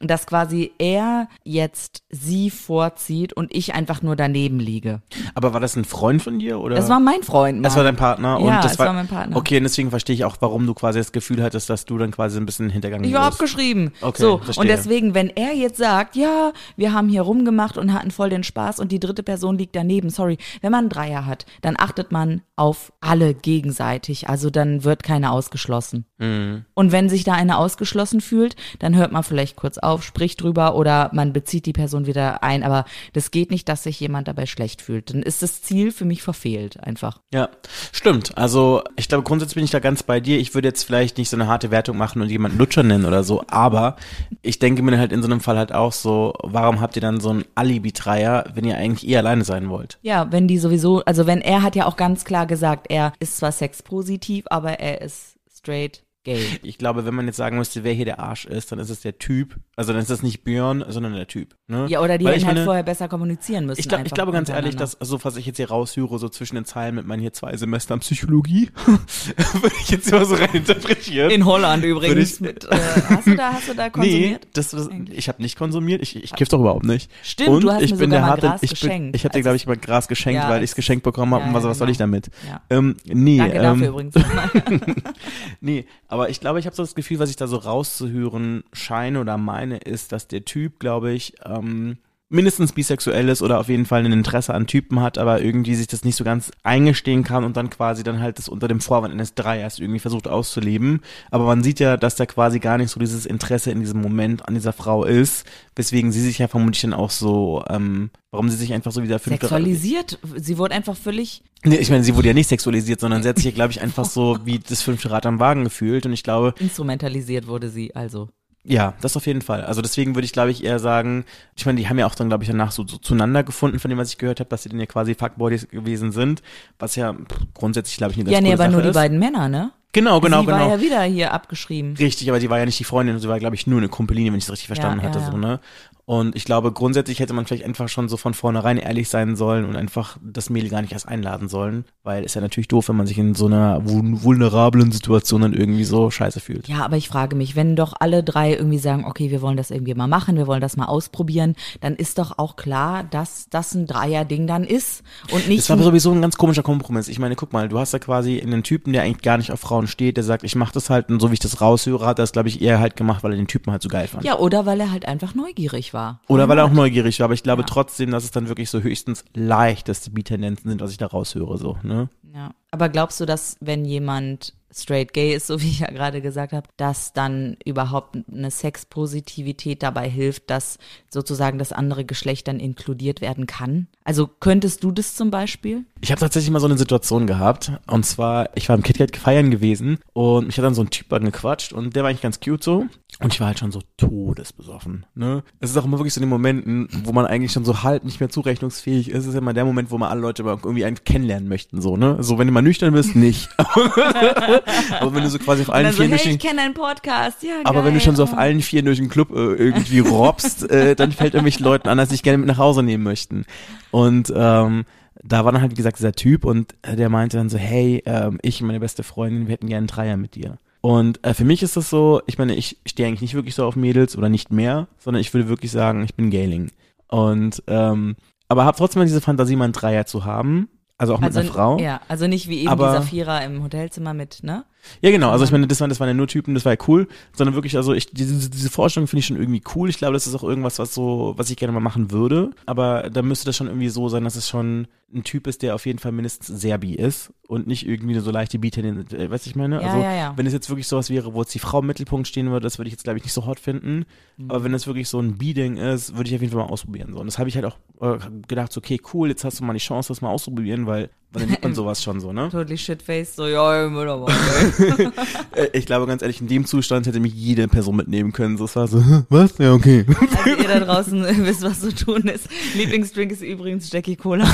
dass quasi er jetzt sie vorzieht und ich einfach nur daneben liege. Aber war das ein Freund von dir oder? Das war mein Freund. Mann. Das war dein Partner Ja, das es war mein Partner. Okay, und deswegen verstehe ich auch, warum du quasi das Gefühl hattest, dass du dann quasi ein bisschen hintergangen Ich war wirst. abgeschrieben. Okay, so, verstehe. und deswegen, wenn er jetzt sagt, ja, wir haben hier rumgemacht und hatten voll den Spaß und die dritte Person liegt daneben, sorry, wenn man einen Dreier hat, dann achtet man auf alle gegenseitig. Also dann wird keiner ausgeschlossen. Mhm. Und wenn sich da einer ausgeschlossen fühlt, dann hört man vielleicht kurz auf, spricht drüber oder man bezieht die Person wieder ein. Aber das geht nicht, dass sich jemand dabei schlecht fühlt. Dann ist das Ziel für mich verfehlt einfach. Ja, stimmt. Also ich glaube, grundsätzlich bin ich da ganz bei dir. Ich würde jetzt vielleicht nicht so eine harte Wertung machen und jemanden Lutscher nennen oder so, aber ich denke mir halt in so einem Fall halt auch so, warum habt ihr dann so einen Alibi-Dreier, wenn ihr eigentlich eh alleine sein wollt? Ja, wenn die sowieso, also wenn er hat ja auch ganz klar gesagt, er ist zwar sexpositiv, aber er ist straight gay. Ich glaube, wenn man jetzt sagen müsste, wer hier der Arsch ist, dann ist es der Typ. Also dann ist es nicht Björn, sondern der Typ. Ne? Ja, oder die Weil hätten halt meine, vorher besser kommunizieren müssen. Ich, glaub, ich glaube ganz ehrlich, dass, also was ich jetzt hier raushöre, so zwischen den Zeilen mit meinen hier zwei Semestern Psychologie, würde ich jetzt immer so rein interpretieren. in Holland übrigens. ich- mit, äh, hast du da, hast du da konsumiert? Nee, das, das, ich habe nicht konsumiert. Ich, ich kiff doch überhaupt nicht. Stimmt, und du hast ich mir bin sogar der harte, Gras ich bin, geschenkt. ich habe dir Also glaube ich mal Gras geschenkt, Ja, weil ich es geschenkt bekommen habe ja, und was, was soll ich genau. damit? Ja. Ähm, nee, Danke ähm, dafür übrigens. nee, aber ich glaube, ich habe so das Gefühl, was ich da so rauszuhören scheine oder meine, ist, dass der Typ, glaube ich, ähm, mindestens bisexuell ist oder auf jeden Fall ein Interesse an Typen hat, aber irgendwie sich das nicht so ganz eingestehen kann und dann quasi dann halt das unter dem Vorwand eines Dreiers irgendwie versucht auszuleben. Aber man sieht ja, dass da quasi gar nicht so dieses Interesse in diesem Moment an dieser Frau ist, weswegen sie sich ja vermutlich dann auch so, ähm, warum sie sich einfach so wieder fünfte Sexualisiert. Sie wurde einfach völlig. Nee, ich meine, sie wurde ja nicht sexualisiert, sondern sie hat sich ja, glaube ich, einfach so wie das fünfte Rad am Wagen gefühlt. Und ich glaube, Instrumentalisiert wurde sie, also. Ja, das auf jeden Fall. Also deswegen würde ich, glaube ich, eher sagen, ich meine, die haben ja auch dann, glaube ich, danach so, so zueinander gefunden, von dem, was ich gehört habe, dass sie dann ja quasi Fuckboys gewesen sind, was ja pff, grundsätzlich, glaube ich, eine ganz Ja, nee, aber nur Sache die ist. beiden Männer, ne? Genau, genau, sie genau. war ja wieder hier abgeschrieben. Richtig, aber sie war ja nicht die Freundin, sie war, glaube ich, nur eine Kumpeline, wenn ich es richtig verstanden ja, hatte, ja. so, ne? Und ich glaube, grundsätzlich hätte man vielleicht einfach schon so von vornherein ehrlich sein sollen und einfach das Mädel gar nicht erst einladen sollen, weil ist ja natürlich doof, wenn man sich in so einer vul- vulnerablen Situation dann irgendwie so scheiße fühlt. Ja, aber ich frage mich, wenn doch alle drei irgendwie sagen, okay, wir wollen das irgendwie mal machen, wir wollen das mal ausprobieren, dann ist doch auch klar, dass das ein Dreier-Ding dann ist und nicht Das war sowieso ein ganz komischer Kompromiss. Ich meine, guck mal, du hast da quasi einen Typen, der eigentlich gar nicht auf Frauen steht, der sagt, ich mach das halt und so wie ich das raushöre, hat er das, glaube ich, eher halt gemacht, weil er den Typen halt so geil fand. Ja, oder weil er halt einfach neugierig war. Oder weil er auch neugierig war, aber ich glaube Ja. trotzdem, dass es dann wirklich so höchstens leichteste Bi-Tendenzen sind, was ich da raushöre, so, ne? Ja. Aber glaubst du, dass wenn jemand straight gay ist, so wie ich ja gerade gesagt habe, dass dann überhaupt eine Sexpositivität dabei hilft, dass sozusagen das andere Geschlecht dann inkludiert werden kann? Also könntest du das zum Beispiel? Ich habe tatsächlich mal so eine Situation gehabt. Und zwar, ich war im KitKat feiern gewesen und mich hat dann so ein Typ angequatscht und der war eigentlich ganz cute so. Und ich war halt schon so todesbesoffen. Ne? Es ist auch immer wirklich so in den Momenten, wo man eigentlich schon so halb nicht mehr zurechnungsfähig ist. Es ist immer der Moment, wo man alle Leute mal irgendwie einen kennenlernen möchten. So, ne? So, wenn du mal nüchtern bist, nicht. Aber wenn du so quasi auf allen dann so, durch hey, ich kenne deinen Podcast, ja aber wenn du geil. schon so auf allen Vieren durch den Club äh, irgendwie robbst, äh, dann fällt irgendwelchen Leuten an, dass dich gerne mit nach Hause nehmen möchten. Und ähm, da war dann halt, wie gesagt, dieser Typ und äh, der meinte dann so, hey, ähm, ich und meine beste Freundin, wir hätten gerne einen Dreier mit dir. Und äh, für mich ist das so, ich meine, ich stehe eigentlich nicht wirklich so auf Mädels oder nicht mehr, sondern ich würde wirklich sagen, ich bin Gayling. Und ähm, aber habe trotzdem diese Fantasie, mal einen Dreier zu haben. Also auch mit also, einer Frau. Ja, also nicht wie eben Aber- dieser Vierer im Hotelzimmer mit, ne? Ja, genau. Also ich meine, das waren, das waren ja nur Typen, das war ja cool, sondern wirklich, also ich, diese, diese Vorstellung finde ich schon irgendwie cool. Ich glaube, das ist auch irgendwas, was so, was ich gerne mal machen würde. Aber da müsste das schon irgendwie so sein, dass es schon ein Typ ist, der auf jeden Fall mindestens Serbi ist und nicht irgendwie so leichte Beat in den, äh, weißt du, ich meine? Ja, also, ja, ja. wenn es jetzt wirklich sowas wäre, wo jetzt die Frau im Mittelpunkt stehen würde, das würde ich jetzt, glaube ich, nicht so hot finden. Mhm. Aber wenn es wirklich so ein B-Ding ist, würde ich auf jeden Fall mal ausprobieren. So. Und das habe ich halt auch äh, gedacht, so, okay, cool, jetzt hast du mal die Chance, das mal auszuprobieren, weil, weil dann nimmt man sowas schon so, ne? Totally shitfaced, so, ja, okay. Äh, Ich glaube ganz ehrlich, in dem Zustand hätte mich jede Person mitnehmen können. So, es war so, was? Ja, okay. Also ihr da draußen wisst, was zu tun ist. Lieblingsdrink ist übrigens Jackie Cola.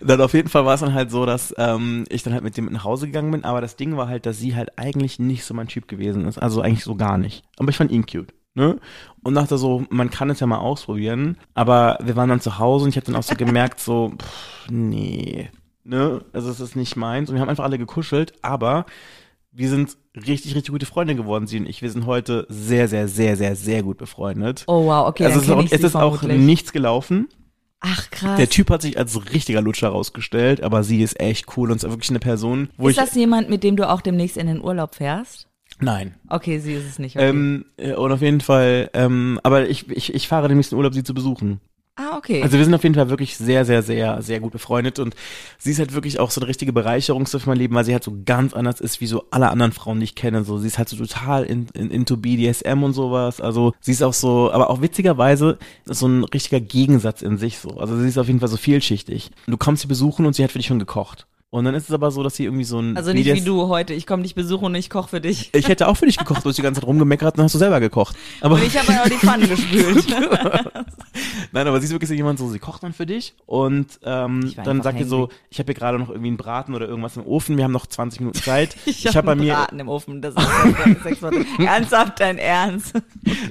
Dann auf jeden Fall war es dann halt so, dass ähm, ich dann halt mit dem mit nach Hause gegangen bin, aber das Ding war halt, dass sie halt eigentlich nicht so mein Typ gewesen ist. Also eigentlich so gar nicht. Aber ich fand ihn cute. Ne? Und dachte so, man kann es ja mal ausprobieren. Aber wir waren dann zu Hause und ich habe dann auch so gemerkt, so, pff, nee. Ne? Also es ist nicht meins. Und wir haben einfach alle gekuschelt, aber wir sind richtig, richtig gute Freunde geworden, sie und ich. Wir sind heute sehr, sehr, sehr, sehr, sehr gut befreundet. Oh wow, okay, also es ist, auch, es ist auch nichts gelaufen. Ach krass. Der Typ hat sich als richtiger Lutscher rausgestellt, aber sie ist echt cool und ist wirklich eine Person, wo ist ich. das jemand, mit dem du auch demnächst in den Urlaub fährst? Nein. Okay, sie ist es nicht. Okay. Ähm, äh, und auf jeden Fall, ähm, aber ich, ich, ich fahre demnächst in Urlaub, sie zu besuchen. ah, okay. Also wir sind auf jeden Fall wirklich sehr, sehr, sehr, sehr gut befreundet und sie ist halt wirklich auch so eine richtige Bereicherung für mein Leben, weil sie halt so ganz anders ist wie so alle anderen Frauen, die ich kenne. So, sie ist halt so total in, in, into BDSM und sowas. Also sie ist auch so, aber auch witzigerweise so ein richtiger Gegensatz in sich so. Also sie ist auf jeden Fall so vielschichtig. Du kommst sie besuchen und sie hat für dich schon gekocht. Und dann ist es aber so, dass sie irgendwie so ein also nicht BDS wie du heute. Ich komme dich besuchen und ich koche für dich. Ich hätte auch für dich gekocht, du hast die ganze Zeit rumgemeckert und dann hast du selber gekocht. Aber Und ich habe auch die Pfanne gespült. Nein, aber sie ist wirklich so jemand so, sie kocht dann für dich und ähm, Ich dann sagt ihr so, ich habe hier gerade noch irgendwie einen Braten oder irgendwas im Ofen, wir haben noch 20 Minuten Zeit. Ich, habe bei mir, Braten im Ofen. Das ist Worte. Ernsthaft dein Ernst.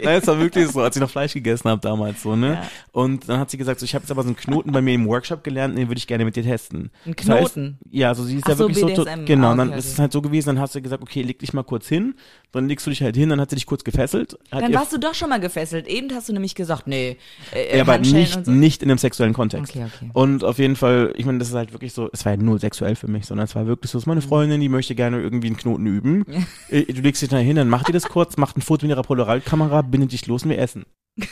nein, es war wirklich so, als ich noch Fleisch gegessen habe damals so, ne? Ja. Und dann hat sie gesagt, so, ich habe jetzt aber so einen Knoten bei mir im Workshop gelernt, den würde ich gerne mit dir testen. Ein Das heißt, Knoten? Ja, also sie ist Ach ja so, wirklich so, BDSM. genau, Ah, und dann okay, ist es okay. halt so gewesen, dann hast du gesagt, okay, leg dich mal kurz hin, dann legst du dich halt hin, dann hat sie dich kurz gefesselt. Dann ihr- warst du doch schon mal gefesselt. Eben hast du nämlich gesagt, nee. Äh, Ja, aber nicht, so. nicht in einem sexuellen Kontext. Okay, okay. Und auf jeden Fall, ich meine, das ist halt wirklich so, es war ja null sexuell für mich, sondern es war wirklich so, es ist meine Freundin, die möchte gerne irgendwie einen Knoten üben. Äh, Du legst dich da hin, dann macht die das kurz, macht ein Foto mit ihrer Polaroid-Kamera, bindet dich los und wir essen.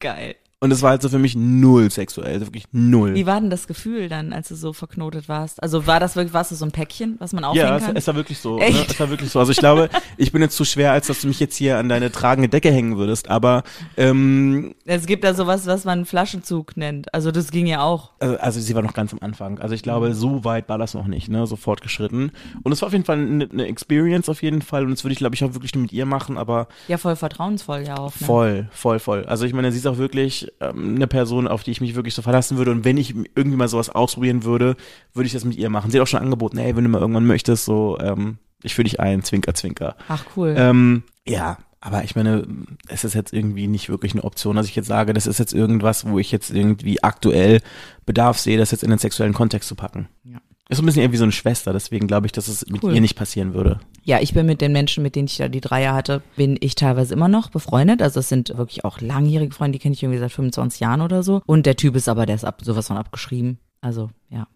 Geil. Und es war halt so für mich null sexuell, also wirklich null. Wie war denn das Gefühl dann, als du so verknotet warst? Also war das wirklich, warst du so ein Päckchen, was man aufhängen ja, es, kann? es war wirklich so. Echt? Ne? Es war wirklich so. Also ich glaube, ich bin jetzt zu schwer, als dass du mich jetzt hier an deine tragende Decke hängen würdest. Aber ähm, es gibt da sowas, was man Flaschenzug nennt. Also das ging ja auch. also, also sie war noch ganz am Anfang. Also ich glaube, so weit war das noch nicht, ne, so fortgeschritten. Und es war auf jeden Fall eine, eine Experience auf jeden Fall. Und das würde ich, glaube ich, auch wirklich nur mit ihr machen, aber Ja, voll vertrauensvoll ja auch. Ne? voll, voll, voll. Also ich meine, sie ist auch wirklich ähm, eine Person, auf die ich mich wirklich so verlassen würde. Und wenn ich irgendwie mal sowas ausprobieren würde, würde ich das mit ihr machen. Sie hat auch schon angeboten, ey, wenn du mal irgendwann möchtest, so, ähm, ich führe dich ein, Zwinker, Zwinker. Ach cool. Ähm, ja, aber ich meine, es ist jetzt irgendwie nicht wirklich eine Option, dass ich jetzt sage, das ist jetzt irgendwas, wo ich jetzt irgendwie aktuell Bedarf sehe, das jetzt in den sexuellen Kontext zu packen. Ja. Ist so ein bisschen eher wie so eine Schwester, deswegen glaube ich, dass es mit Cool. ihr nicht passieren würde. Ja, ich bin mit den Menschen, mit denen ich da die Dreier hatte, bin ich teilweise immer noch befreundet. Also es sind wirklich auch langjährige Freunde, die kenne ich irgendwie seit 25 Jahren oder so. Und der Typ ist aber, der ist ab, sowas von abgeschrieben. Also, ja.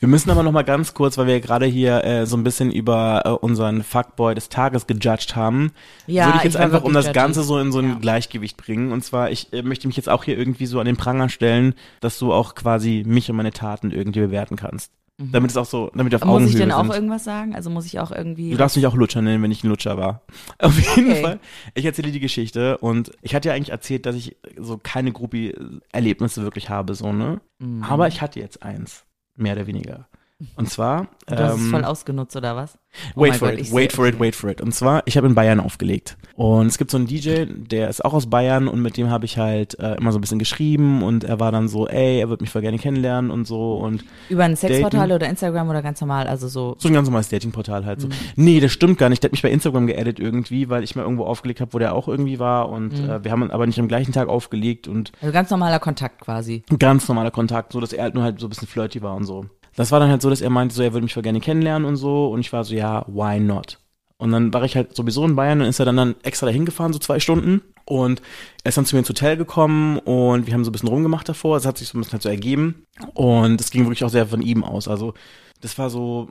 Wir müssen aber noch mal ganz kurz, weil wir gerade hier äh, so ein bisschen über äh, unseren Fuckboy des Tages gejudged haben, Ja, würde ich jetzt ich einfach, um das judgy. Ganze so in so ein Ja. Gleichgewicht bringen. Und zwar, ich äh, möchte mich jetzt auch hier irgendwie so an den Pranger stellen, dass du auch quasi mich und meine Taten irgendwie bewerten kannst. Damit es auch so, damit wir auf Mhm. Muss Augenhöhe ich denn auch sind. irgendwas sagen? Also muss ich auch irgendwie. Du darfst mich auch Lutscher nennen, wenn ich ein Lutscher war. Auf jeden Okay. Fall. Ich erzähle die Geschichte und ich hatte ja eigentlich erzählt, dass ich so keine Groupie-Erlebnisse wirklich habe, so, ne? Mhm. Aber ich hatte jetzt eins. Mehr oder weniger. Und zwar. du hast es ähm, voll ausgenutzt, oder was? Oh Wait for Gott, it, wait for it, wait for it. Und zwar, ich habe in Bayern aufgelegt. Und es gibt so einen DJ, der ist auch aus Bayern und mit dem habe ich halt äh, immer so ein bisschen geschrieben und er war dann so, ey, er würde mich voll gerne kennenlernen und so und Über ein Sexportal oder Instagram oder ganz normal, also so. so ein ganz normales Datingportal halt so. Mhm. Nee, das stimmt gar nicht. Der hat mich bei Instagram geaddet irgendwie, weil ich mal irgendwo aufgelegt habe, wo der auch irgendwie war und Mhm. äh, wir haben aber nicht am gleichen Tag aufgelegt und Also ganz normaler Kontakt quasi. ganz normaler Kontakt, so dass er halt nur halt so ein bisschen flirty war und so. Das war dann halt so, dass er meinte, so er würde mich voll gerne kennenlernen und so und ich war so, ja, why not? Und dann war ich halt sowieso in Bayern und ist er dann, dann extra dahin gefahren, so zwei Stunden. Und er ist dann zu mir ins Hotel gekommen und wir haben so ein bisschen rumgemacht davor. Es hat sich so ein bisschen halt so ergeben. Und es ging wirklich auch sehr von ihm aus. Also das war so,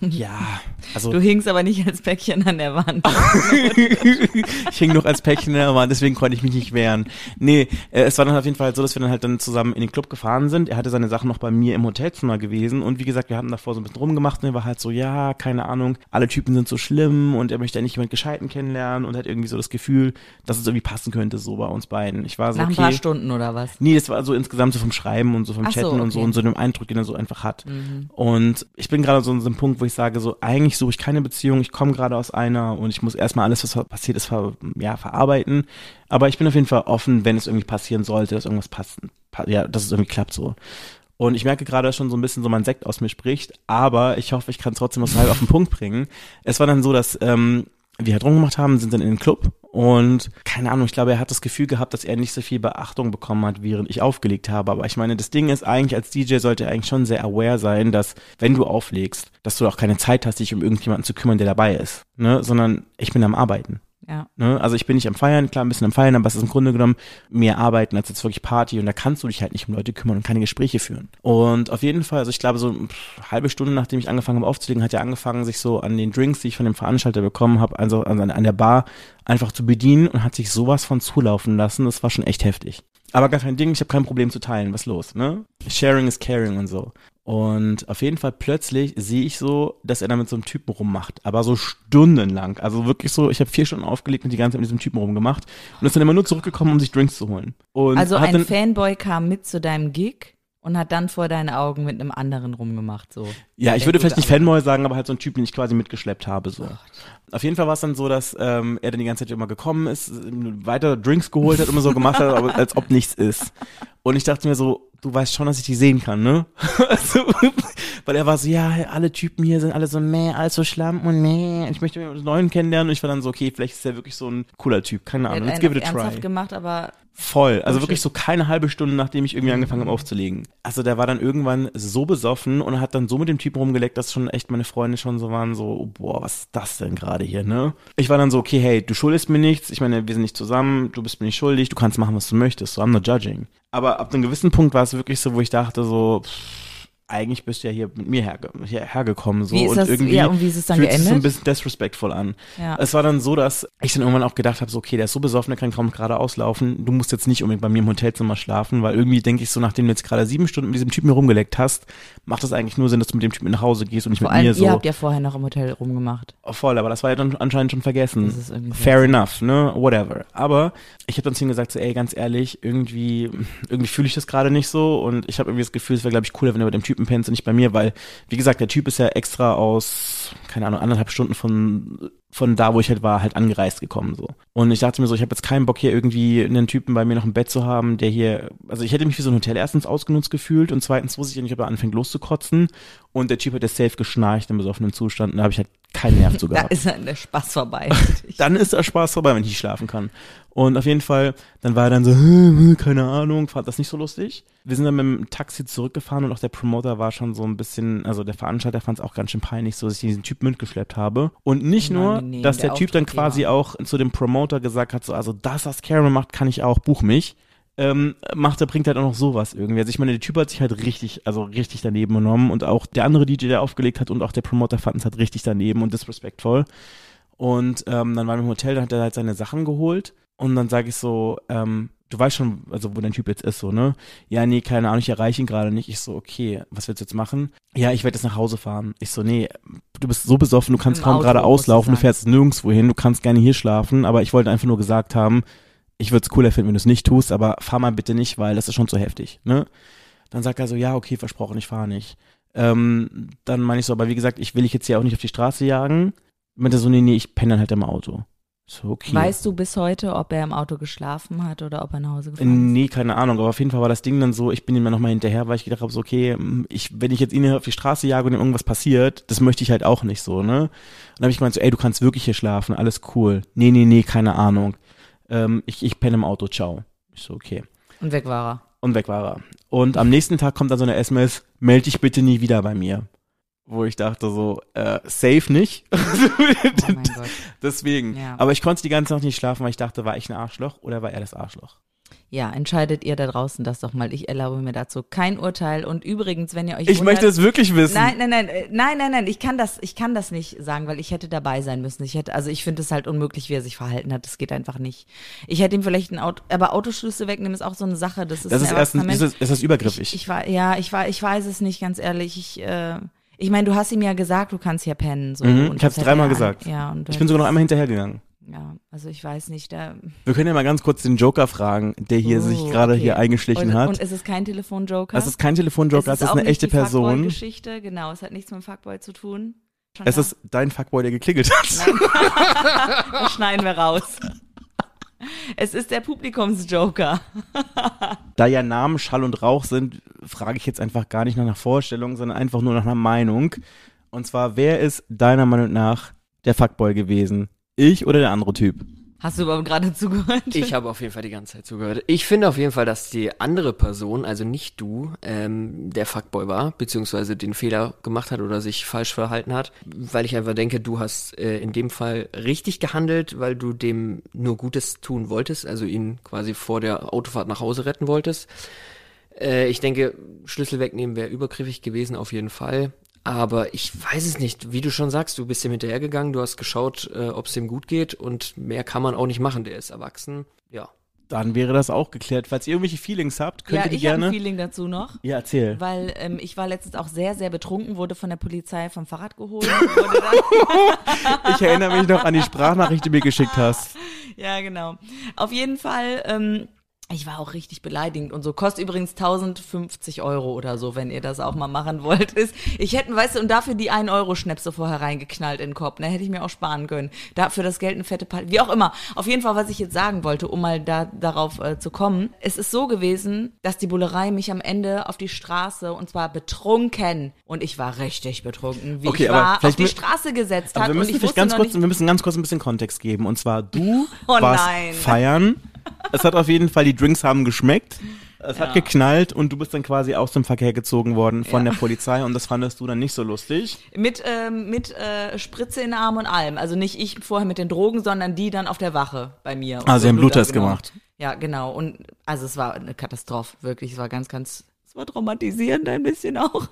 ja, also Du hingst aber nicht als Päckchen an der Wand. ich hing noch als Päckchen in der Wand, deswegen konnte ich mich nicht wehren. Nee, äh, es war dann auf jeden Fall so, dass wir dann halt dann zusammen in den Club gefahren sind. Er hatte seine Sachen noch bei mir im Hotelzimmer gewesen und wie gesagt, wir haben davor so ein bisschen rumgemacht und er war halt so, ja, keine Ahnung, alle Typen sind so schlimm und er möchte eigentlich jemand Gescheiten kennenlernen und hat irgendwie so das Gefühl, dass es irgendwie passen könnte so bei uns beiden. Ich war so, Nach ein paar okay. Stunden oder was? Nee, das war so insgesamt so vom Schreiben und so vom Ach so, Chatten und so okay. Mhm. und so dem Eindruck, den er so einfach hat. Und ich bin gerade so an so einem Punkt, wo ich sage, so eigentlich suche ich keine Beziehung, ich komme gerade aus einer und ich muss erstmal alles, was passiert ist, ver ja, verarbeiten. Aber ich bin auf jeden Fall offen, wenn es irgendwie passieren sollte, dass irgendwas passt, pa ja, dass es irgendwie klappt so. Und ich merke gerade schon so ein bisschen so mein Sekt aus mir spricht, aber ich hoffe, ich kann trotzdem so halb auf den Punkt bringen. Es war dann so, dass ähm, wir halt rumgemacht haben, sind dann in den Club und keine Ahnung, ich glaube, er hat das Gefühl gehabt, dass er nicht so viel Beachtung bekommen hat, während ich aufgelegt habe. Aber ich meine, das Ding ist eigentlich, als DJ sollte er eigentlich schon sehr aware sein, dass wenn du auflegst, dass du auch keine Zeit hast, dich um irgendjemanden zu kümmern, der dabei ist. Ne? Sondern ich bin am Arbeiten. Ja. Ne? Also ich bin nicht am Feiern, klar ein bisschen am Feiern, aber es ist im Grunde genommen mehr Arbeiten als jetzt wirklich Party und da kannst du dich halt nicht um Leute kümmern und keine Gespräche führen. Und auf jeden Fall, also ich glaube so eine halbe Stunde nachdem ich angefangen habe aufzulegen, hat er angefangen, sich so an den Drinks, die ich von dem Veranstalter bekommen habe, also an, an der Bar einfach zu bedienen und hat sich sowas von zulaufen lassen. Das war schon echt heftig. Aber gar kein Ding, ich habe kein Problem zu teilen, was los, ne? Sharing is caring und so. Und auf jeden Fall plötzlich sehe ich so, dass er da mit so einem Typen rummacht. Aber so stundenlang. Also wirklich so, ich habe vier Stunden aufgelegt und die ganze Zeit mit diesem Typen rumgemacht. Und ist dann immer nur zurückgekommen, um sich Drinks zu holen. Und Also ein Fanboy kam mit zu deinem Gig und hat dann vor deinen Augen mit einem anderen rumgemacht, so. Ja, ich würde vielleicht nicht. Fanboy sagen, aber halt so ein Typ, den ich quasi mitgeschleppt habe. So. Auf jeden Fall war es dann so, dass ähm, er dann die ganze Zeit immer gekommen ist, weiter Drinks geholt hat, immer so gemacht hat, als ob nichts ist. Und ich dachte mir so, du weißt schon, dass ich die sehen kann, ne? also, weil er war so, ja, alle Typen hier sind alle so meh, alles so schlamm und meh. Ich möchte einen neuen kennenlernen. Und ich war dann so, okay, vielleicht ist er wirklich so ein cooler Typ. Keine Ahnung. Let's give it a ernsthaft try. gemacht, aber Voll. Also wirklich so keine halbe Stunde, nachdem ich irgendwie angefangen habe aufzulegen. Also der war dann irgendwann so besoffen und hat dann so mit dem Typen rumgeleckt, dass schon echt meine Freunde schon so waren, so, boah, was ist das denn gerade hier, ne? Ich war dann so, okay, hey, du schuldest mir nichts. Ich meine, wir sind nicht zusammen, du bist mir nicht schuldig, du kannst machen, was du möchtest. So, I'm not judging. Aber ab einem gewissen Punkt war es wirklich so, wo ich dachte so, pff, eigentlich bist du ja hier mit mir herge hierher gekommen so Wie ist und das- irgendwie ja, und wie ist es dann fühlt sich so ein geendet? bisschen disrespectful an. Ja. Es war dann so, dass ich dann irgendwann auch gedacht habe, so okay, der ist so besoffen, der kann kaum gerade auslaufen. Du musst jetzt nicht unbedingt bei mir im Hotelzimmer schlafen, weil irgendwie denke ich so, nachdem du jetzt gerade sieben Stunden mit diesem Typen rumgeleckt hast, macht das eigentlich nur Sinn, dass du mit dem Typen nach Hause gehst und nicht vor mit allem, mir ihr so. habt ja vorher noch im Hotel rumgemacht. Voll, aber das war ja dann anscheinend schon vergessen. Fair enough, ne? Whatever. Aber ich habe dann zu ihm gesagt, so, ey, ganz ehrlich, irgendwie, irgendwie fühle ich das gerade nicht so und ich habe irgendwie das Gefühl, es wäre, glaube ich, cooler, wenn du bei dem Typen pennst und nicht bei mir, weil, wie gesagt, der Typ ist ja extra aus, keine Ahnung, anderthalb Stunden von von da, wo ich halt war, halt angereist gekommen so. Und ich dachte mir so, ich habe jetzt keinen Bock hier irgendwie einen Typen bei mir noch im Bett zu haben, der hier, also ich hätte mich wie so ein Hotel erstens ausgenutzt gefühlt und zweitens wusste ich ja nicht, ob er anfängt loszukrotzen und der Typ hat das safe geschnarcht im besoffenen Zustand und da habe ich halt keinen Nerv zu Da gehabt ist dann der Spaß vorbei. dann ist der Spaß vorbei, wenn ich nicht schlafen kann. Und auf jeden Fall, dann war er dann so, "Hm, hm, keine Ahnung, fand das nicht so lustig. Wir sind dann mit dem Taxi zurückgefahren und auch der Promoter war schon so ein bisschen, also der Veranstalter fand es auch ganz schön peinlich, so dass ich diesen Typ mitgeschleppt habe. Und nicht nur, Unangenehm, dass der, der Typ dann quasi auch zu dem Promoter gesagt hat, so, also das, was Cameron macht, kann ich auch, buch mich. Ähm, macht er, bringt halt auch noch sowas irgendwie. Also ich meine, der Typ hat sich halt richtig, also richtig daneben genommen und auch der andere DJ, der aufgelegt hat und auch der Promoter fanden es halt richtig daneben und disrespektvoll. Und ähm, dann waren wir im Hotel, dann hat er halt seine Sachen geholt und dann sage ich so, ähm, du weißt schon, also wo dein Typ jetzt ist, so, ne? Ja, nee, keine Ahnung, ich erreiche ihn gerade nicht. Ich so, okay, was willst du jetzt machen? Ja, ich werde jetzt nach Hause fahren. Ich so, nee, du bist so besoffen, du kannst Im kaum Auto, gerade du auslaufen, du sagen. fährst nirgendwo hin, du kannst gerne hier schlafen, aber ich wollte einfach nur gesagt haben, ich würde es cooler finden, wenn du es nicht tust, aber fahr mal bitte nicht, weil das ist schon zu heftig, ne? Dann sagt er so, ja, okay, versprochen, ich fahre nicht. Ähm, dann meine ich so, aber wie gesagt, ich will dich jetzt hier auch nicht auf die Straße jagen. Meint er so, nee, nee, ich penne dann halt im Auto. So, okay. Weißt du bis heute, ob er im Auto geschlafen hat oder ob er nach Hause gefahren ist? Nee, keine Ahnung, aber auf jeden Fall war das Ding dann so, ich bin ihm dann nochmal hinterher, weil ich gedacht habe, so, okay, ich, wenn ich jetzt ihn hier auf die Straße jage und ihm irgendwas passiert, das möchte ich halt auch nicht so, ne? Und dann habe ich gemeint so, ey, du kannst wirklich hier schlafen, alles cool. Nee, nee, nee, keine Ahnung. Ähm, ich, ich penne im Auto, ciao. Ich so, okay. Und weg war er. Und weg war er. Und am nächsten Tag kommt dann so eine SMS, melde dich bitte nie wieder bei mir. Wo ich dachte so, äh, safe nicht. Oh mein Gott. Deswegen. Ja. Aber ich konnte die ganze Nacht nicht schlafen, weil ich dachte, war ich ein Arschloch oder war er das Arschloch? Ja, entscheidet ihr da draußen das doch mal. Ich erlaube mir dazu kein Urteil. Und übrigens, wenn ihr euch Ich wundert, möchte es wirklich wissen. Nein, nein, nein, äh, nein, nein, nein, ich kann das, ich kann das nicht sagen, weil ich hätte dabei sein müssen. Ich hätte, also ich finde es halt unmöglich, wie er sich verhalten hat. Das geht einfach nicht. Ich hätte ihm vielleicht ein Auto, aber Autoschlüssel wegnehmen ist auch so eine Sache. Das ist, Das ist erstens, ist das, ist das übergriffig. Ich, ich war, ja, ich war, ich weiß es nicht, ganz ehrlich. Ich, äh, ich meine, du hast ihm ja gesagt, du kannst hier pennen. So, Mhm, und ich hab's das hat dreimal gesagt. Ja, ich bin sogar noch einmal hinterhergegangen. Ja, also ich weiß nicht. Wir können ja mal ganz kurz den Joker fragen, der hier sich Oh, gerade okay. hier eingeschlichen und, hat. Und ist es kein Telefonjoker? das ist kein Telefonjoker, Es das ist auch eine nicht echte Person. Fuckboy-Geschichte, genau. Es hat nichts mit dem Fuckboy zu tun. Schon Es da. ist dein Fuckboy, der geklingelt hat. Das schneiden wir raus. Es ist der Publikumsjoker. Da ja Namen Schall und Rauch sind, frage ich jetzt einfach gar nicht nach einer Vorstellung, sondern einfach nur nach einer Meinung. Und zwar, wer ist deiner Meinung nach der Fuckboy gewesen Ich oder der andere Typ? Hast du überhaupt gerade zugehört? Ich habe auf jeden Fall die ganze Zeit zugehört. Ich finde auf jeden Fall, dass die andere Person, also nicht du, ähm, der Fuckboy war, beziehungsweise den Fehler gemacht hat oder sich falsch verhalten hat, weil ich einfach denke, du hast äh, in dem Fall richtig gehandelt, weil du dem nur Gutes tun wolltest, also ihn quasi vor der Autofahrt nach Hause retten wolltest. Äh, ich denke, Schlüssel wegnehmen wäre übergriffig gewesen, auf jeden Fall. Aber ich weiß es nicht. Wie du schon sagst, du bist ihm hinterhergegangen, du hast geschaut, äh, ob es ihm gut geht und mehr kann man auch nicht machen. Der ist erwachsen. Ja. Dann wäre das auch geklärt. Falls ihr irgendwelche Feelings habt, könnt ja, ihr die ich habe gerne. ein Feeling dazu noch. Ja, erzähl. Weil ähm, ich war letztens auch sehr, sehr betrunken, wurde von der Polizei vom Fahrrad geholt. Ich erinnere mich noch an die Sprachnachricht, die du mir geschickt hast. Ja, genau. Auf jeden Fall, ähm, ich war auch richtig beleidigend und so. Kostet übrigens 1050 Euro oder so, wenn ihr das auch mal machen wollt. Ist, ich hätte, weißt du, und dafür die 1 Euro Schnäpse vorher reingeknallt in den Kopf. Ne, hätte ich mir auch sparen können. Dafür das Geld eine fette Party. Wie auch immer. Auf jeden Fall, was ich jetzt sagen wollte, um mal da, darauf äh, zu kommen. Es ist so gewesen, dass die Bullerei mich am Ende auf die Straße, und zwar betrunken, und ich war richtig betrunken, wie Okay, ich war, auf die Straße gesetzt Aber hat. wir und müssen ich vielleicht wusste ganz kurz, wir müssen ganz kurz ein bisschen Kontext geben. Und zwar du Oh warst nein. feiern. Es hat auf jeden Fall, die Drinks haben geschmeckt. Es hat geknallt und du bist dann quasi aus dem Verkehr gezogen worden von der Polizei und das fandest du dann nicht so lustig. Mit, ähm, mit äh, Spritze in den Arm und allem. Also nicht ich vorher mit den Drogen, sondern die dann auf der Wache bei mir. Ah, sie haben Blut Bluttest abgenommen. gemacht. Ja, genau. Und also es war eine Katastrophe, wirklich. Es war ganz, ganz, es war traumatisierend ein bisschen auch.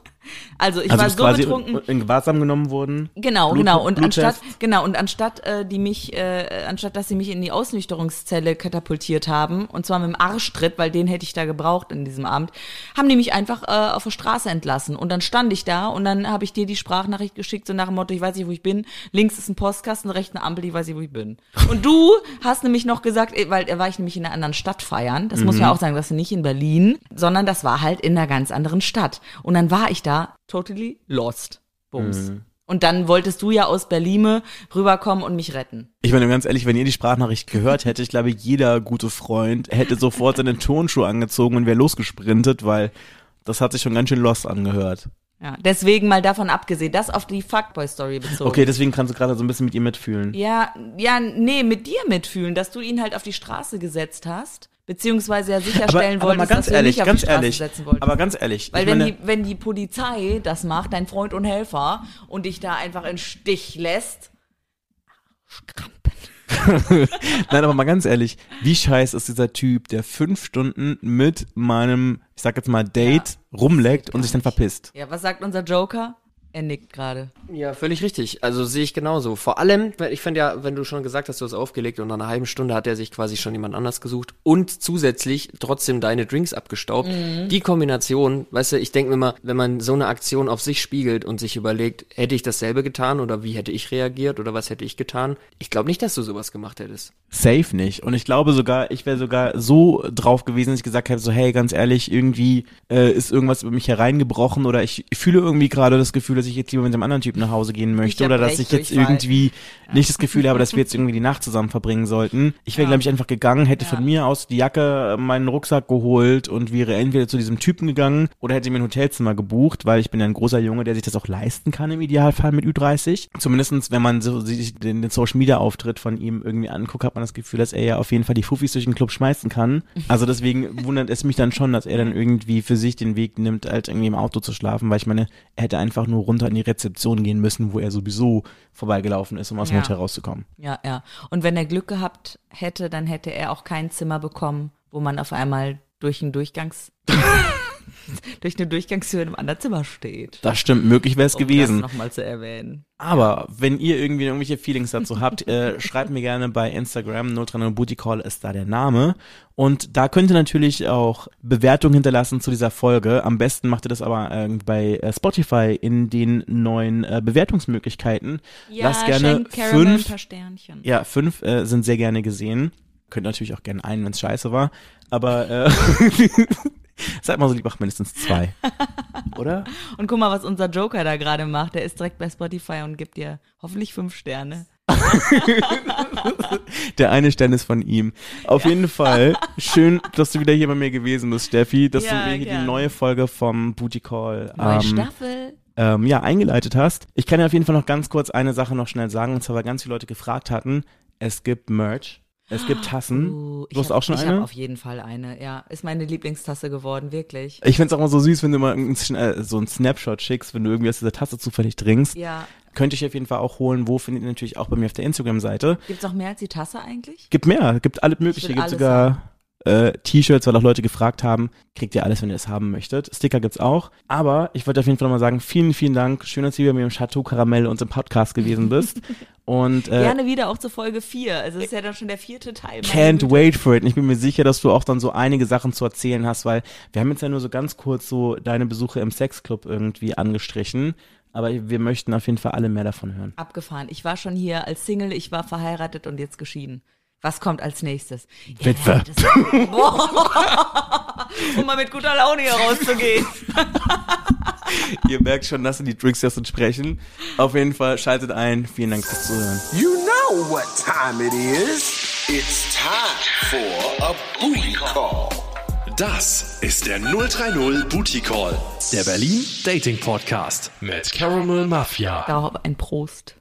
Also ich Also war so betrunken. in Gewahrsam genommen worden. Genau, Blut- genau. Und Bluttest. anstatt, genau, und anstatt äh, die mich, äh, anstatt dass sie mich in die Ausnüchterungszelle katapultiert haben, und zwar mit dem Arschtritt, weil den hätte ich da gebraucht in diesem Abend, haben die mich einfach äh, auf der Straße entlassen. Und dann stand ich da und dann habe ich dir die Sprachnachricht geschickt, so nach dem Motto, ich weiß nicht, wo ich bin. Links ist ein Postkasten, rechts eine Ampel, ich weiß nicht, wo ich bin. Und du hast nämlich noch gesagt, äh, weil da war ich nämlich in einer anderen Stadt feiern. Das muss man auch sagen, das ist nicht in Berlin, sondern das war halt in einer ganz anderen Stadt. Und dann war ich da totally lost. Bums. Und dann wolltest du ja aus Berlin rüberkommen und mich retten. Ich meine ganz ehrlich, wenn ihr die Sprachnachricht gehört hättet, ich glaube, jeder gute Freund hätte sofort seine Turnschuhe angezogen und wäre losgesprintet, weil das hat sich schon ganz schön lost angehört. Ja, deswegen mal davon abgesehen, das auf die Fuckboy-Story bezogen. Okay, deswegen kannst du gerade so ein bisschen mit ihr mitfühlen. Ja, ja, nee, mit dir mitfühlen, dass du ihn halt auf die Straße gesetzt hast, beziehungsweise ja sicherstellen aber, aber wolltest, ganz dass du ehrlich, nicht auf ganz die Straße ehrlich, setzen wolltest. aber ganz ehrlich, Weil wenn meine, die, wenn die Polizei das macht, dein Freund und Helfer, und dich da einfach in Stich lässt, Schrampen. nein, aber mal ganz ehrlich, wie scheiß ist dieser Typ, der fünf Stunden mit meinem, ich sag jetzt mal, Date rumleckt und sich dann verpisst? Ja, was sagt unser Joker? Er nickt gerade. Ja, völlig richtig. Also sehe ich genauso. Vor allem, ich finde ja, wenn du schon gesagt hast, du hast aufgelegt und nach einer halben Stunde hat er sich quasi schon jemand anders gesucht und zusätzlich trotzdem deine Drinks abgestaubt. Die Kombination, weißt du, ich denke mir immer, wenn man so eine Aktion auf sich spiegelt und sich überlegt, hätte ich dasselbe getan oder wie hätte ich reagiert oder was hätte ich getan? Ich glaube nicht, dass du sowas gemacht hättest. Safe nicht. Und ich glaube sogar, ich wäre sogar so drauf gewesen, dass ich gesagt hätte, so hey, ganz ehrlich, irgendwie äh, ist irgendwas über mich hereingebrochen oder ich fühle irgendwie gerade das Gefühl, dass ich jetzt lieber mit dem anderen Typen nach Hause gehen möchte oder dass ich jetzt irgendwie nicht das Gefühl habe, dass wir jetzt irgendwie die Nacht zusammen verbringen sollten. Ich wäre, glaube ich, einfach gegangen, hätte von mir aus die Jacke, meinen Rucksack geholt und wäre entweder zu diesem Typen gegangen oder hätte mir ein Hotelzimmer gebucht, weil ich bin ja ein großer Junge, der sich das auch leisten kann im Idealfall mit Ü30. Zumindestens, wenn man so sich den, den Social Media Auftritt von ihm irgendwie anguckt, hat man das Gefühl, dass er ja auf jeden Fall die Fuffis durch den Club schmeißen kann. Also deswegen wundert es mich dann schon, dass er dann irgendwie für sich den Weg nimmt, halt irgendwie im Auto zu schlafen, weil ich meine, er hätte einfach nur runter in die Rezeption gehen müssen, wo er sowieso vorbeigelaufen ist, um aus dem Ja. Hotel rauszukommen. Ja, ja. Und wenn er Glück gehabt hätte, dann hätte er auch kein Zimmer bekommen, wo man auf einmal durch einen Durchgangs durch eine Durchgangstür in einem anderen Zimmer steht. Das stimmt, möglich wäre es Um gewesen. das nochmal zu erwähnen. Aber wenn ihr irgendwie irgendwelche Feelings dazu habt, äh, schreibt mir gerne bei Instagram, 030 Booty Call ist da der Name. Und da könnt ihr natürlich auch Bewertungen hinterlassen zu dieser Folge. Am besten macht ihr das aber äh, bei äh, Spotify in den neuen äh, Bewertungsmöglichkeiten. Lasst gerne fünf, paar Sternchen. ja, fünf äh, sind sehr gerne gesehen. Könnt natürlich auch gerne einen, wenn es scheiße war. Aber äh, seid mal so lieb, macht mindestens zwei. Oder? Und guck mal, was unser Joker da gerade macht. Der ist direkt bei Spotify und gibt dir hoffentlich fünf Sterne. Der eine Stern ist von ihm. Auf jeden Fall schön, dass du wieder hier bei mir gewesen bist, Steffi, dass Ja, du mir hier die neue Folge vom Booty Call Neue ähm, Staffel. ähm, ja, eingeleitet hast. Ich kann ja auf jeden Fall noch ganz kurz eine Sache noch schnell sagen, und zwar, weil ganz viele Leute gefragt hatten, es gibt Merch. Es gibt Tassen. Uh, du hast hab, auch schon ich eine? habe auf jeden Fall eine. Ja, ist meine Lieblingstasse geworden, wirklich. Ich find's auch immer so süß, wenn du mal äh, so einen Snapshot schickst, wenn du irgendwie aus dieser Tasse zufällig trinkst. Ja. Könnte ich auf jeden Fall auch holen. Wo findet ihr natürlich auch bei mir auf der Instagram-Seite. Gibt's noch mehr als die Tasse eigentlich? Gibt mehr, gibt alles mögliche, gibt sogar äh, T-Shirts, weil auch Leute gefragt haben. Kriegt ihr alles, wenn ihr es haben möchtet. Sticker gibt's auch. Aber ich wollte auf jeden Fall nochmal sagen, vielen, vielen Dank. Schön, dass du bei mir im Chateau Karamell und im Podcast gewesen bist. Und äh, Gerne wieder auch zur Folge 4. Also es ist ja dann schon der vierte Teil. Can't wait for it. Und ich bin mir sicher, dass du auch dann so einige Sachen zu erzählen hast, weil wir haben jetzt ja nur so ganz kurz so deine Besuche im Sexclub irgendwie angestrichen. Aber wir möchten auf jeden Fall alle mehr davon hören. Abgefahren. Ich war schon hier als Single, ich war verheiratet und jetzt geschieden. Was kommt als nächstes? Witwe. um mal mit guter Laune hier rauszugehen. Ihr merkt schon, dass die Drinks jetzt sprechen. Auf jeden Fall schaltet ein. Vielen Dank fürs Zuhören. You know what time it is. It's time for a booty call. Das ist der 030 Booty Call, der Berlin Dating Podcast mit Caramel Mafia. Darauf ein Prost.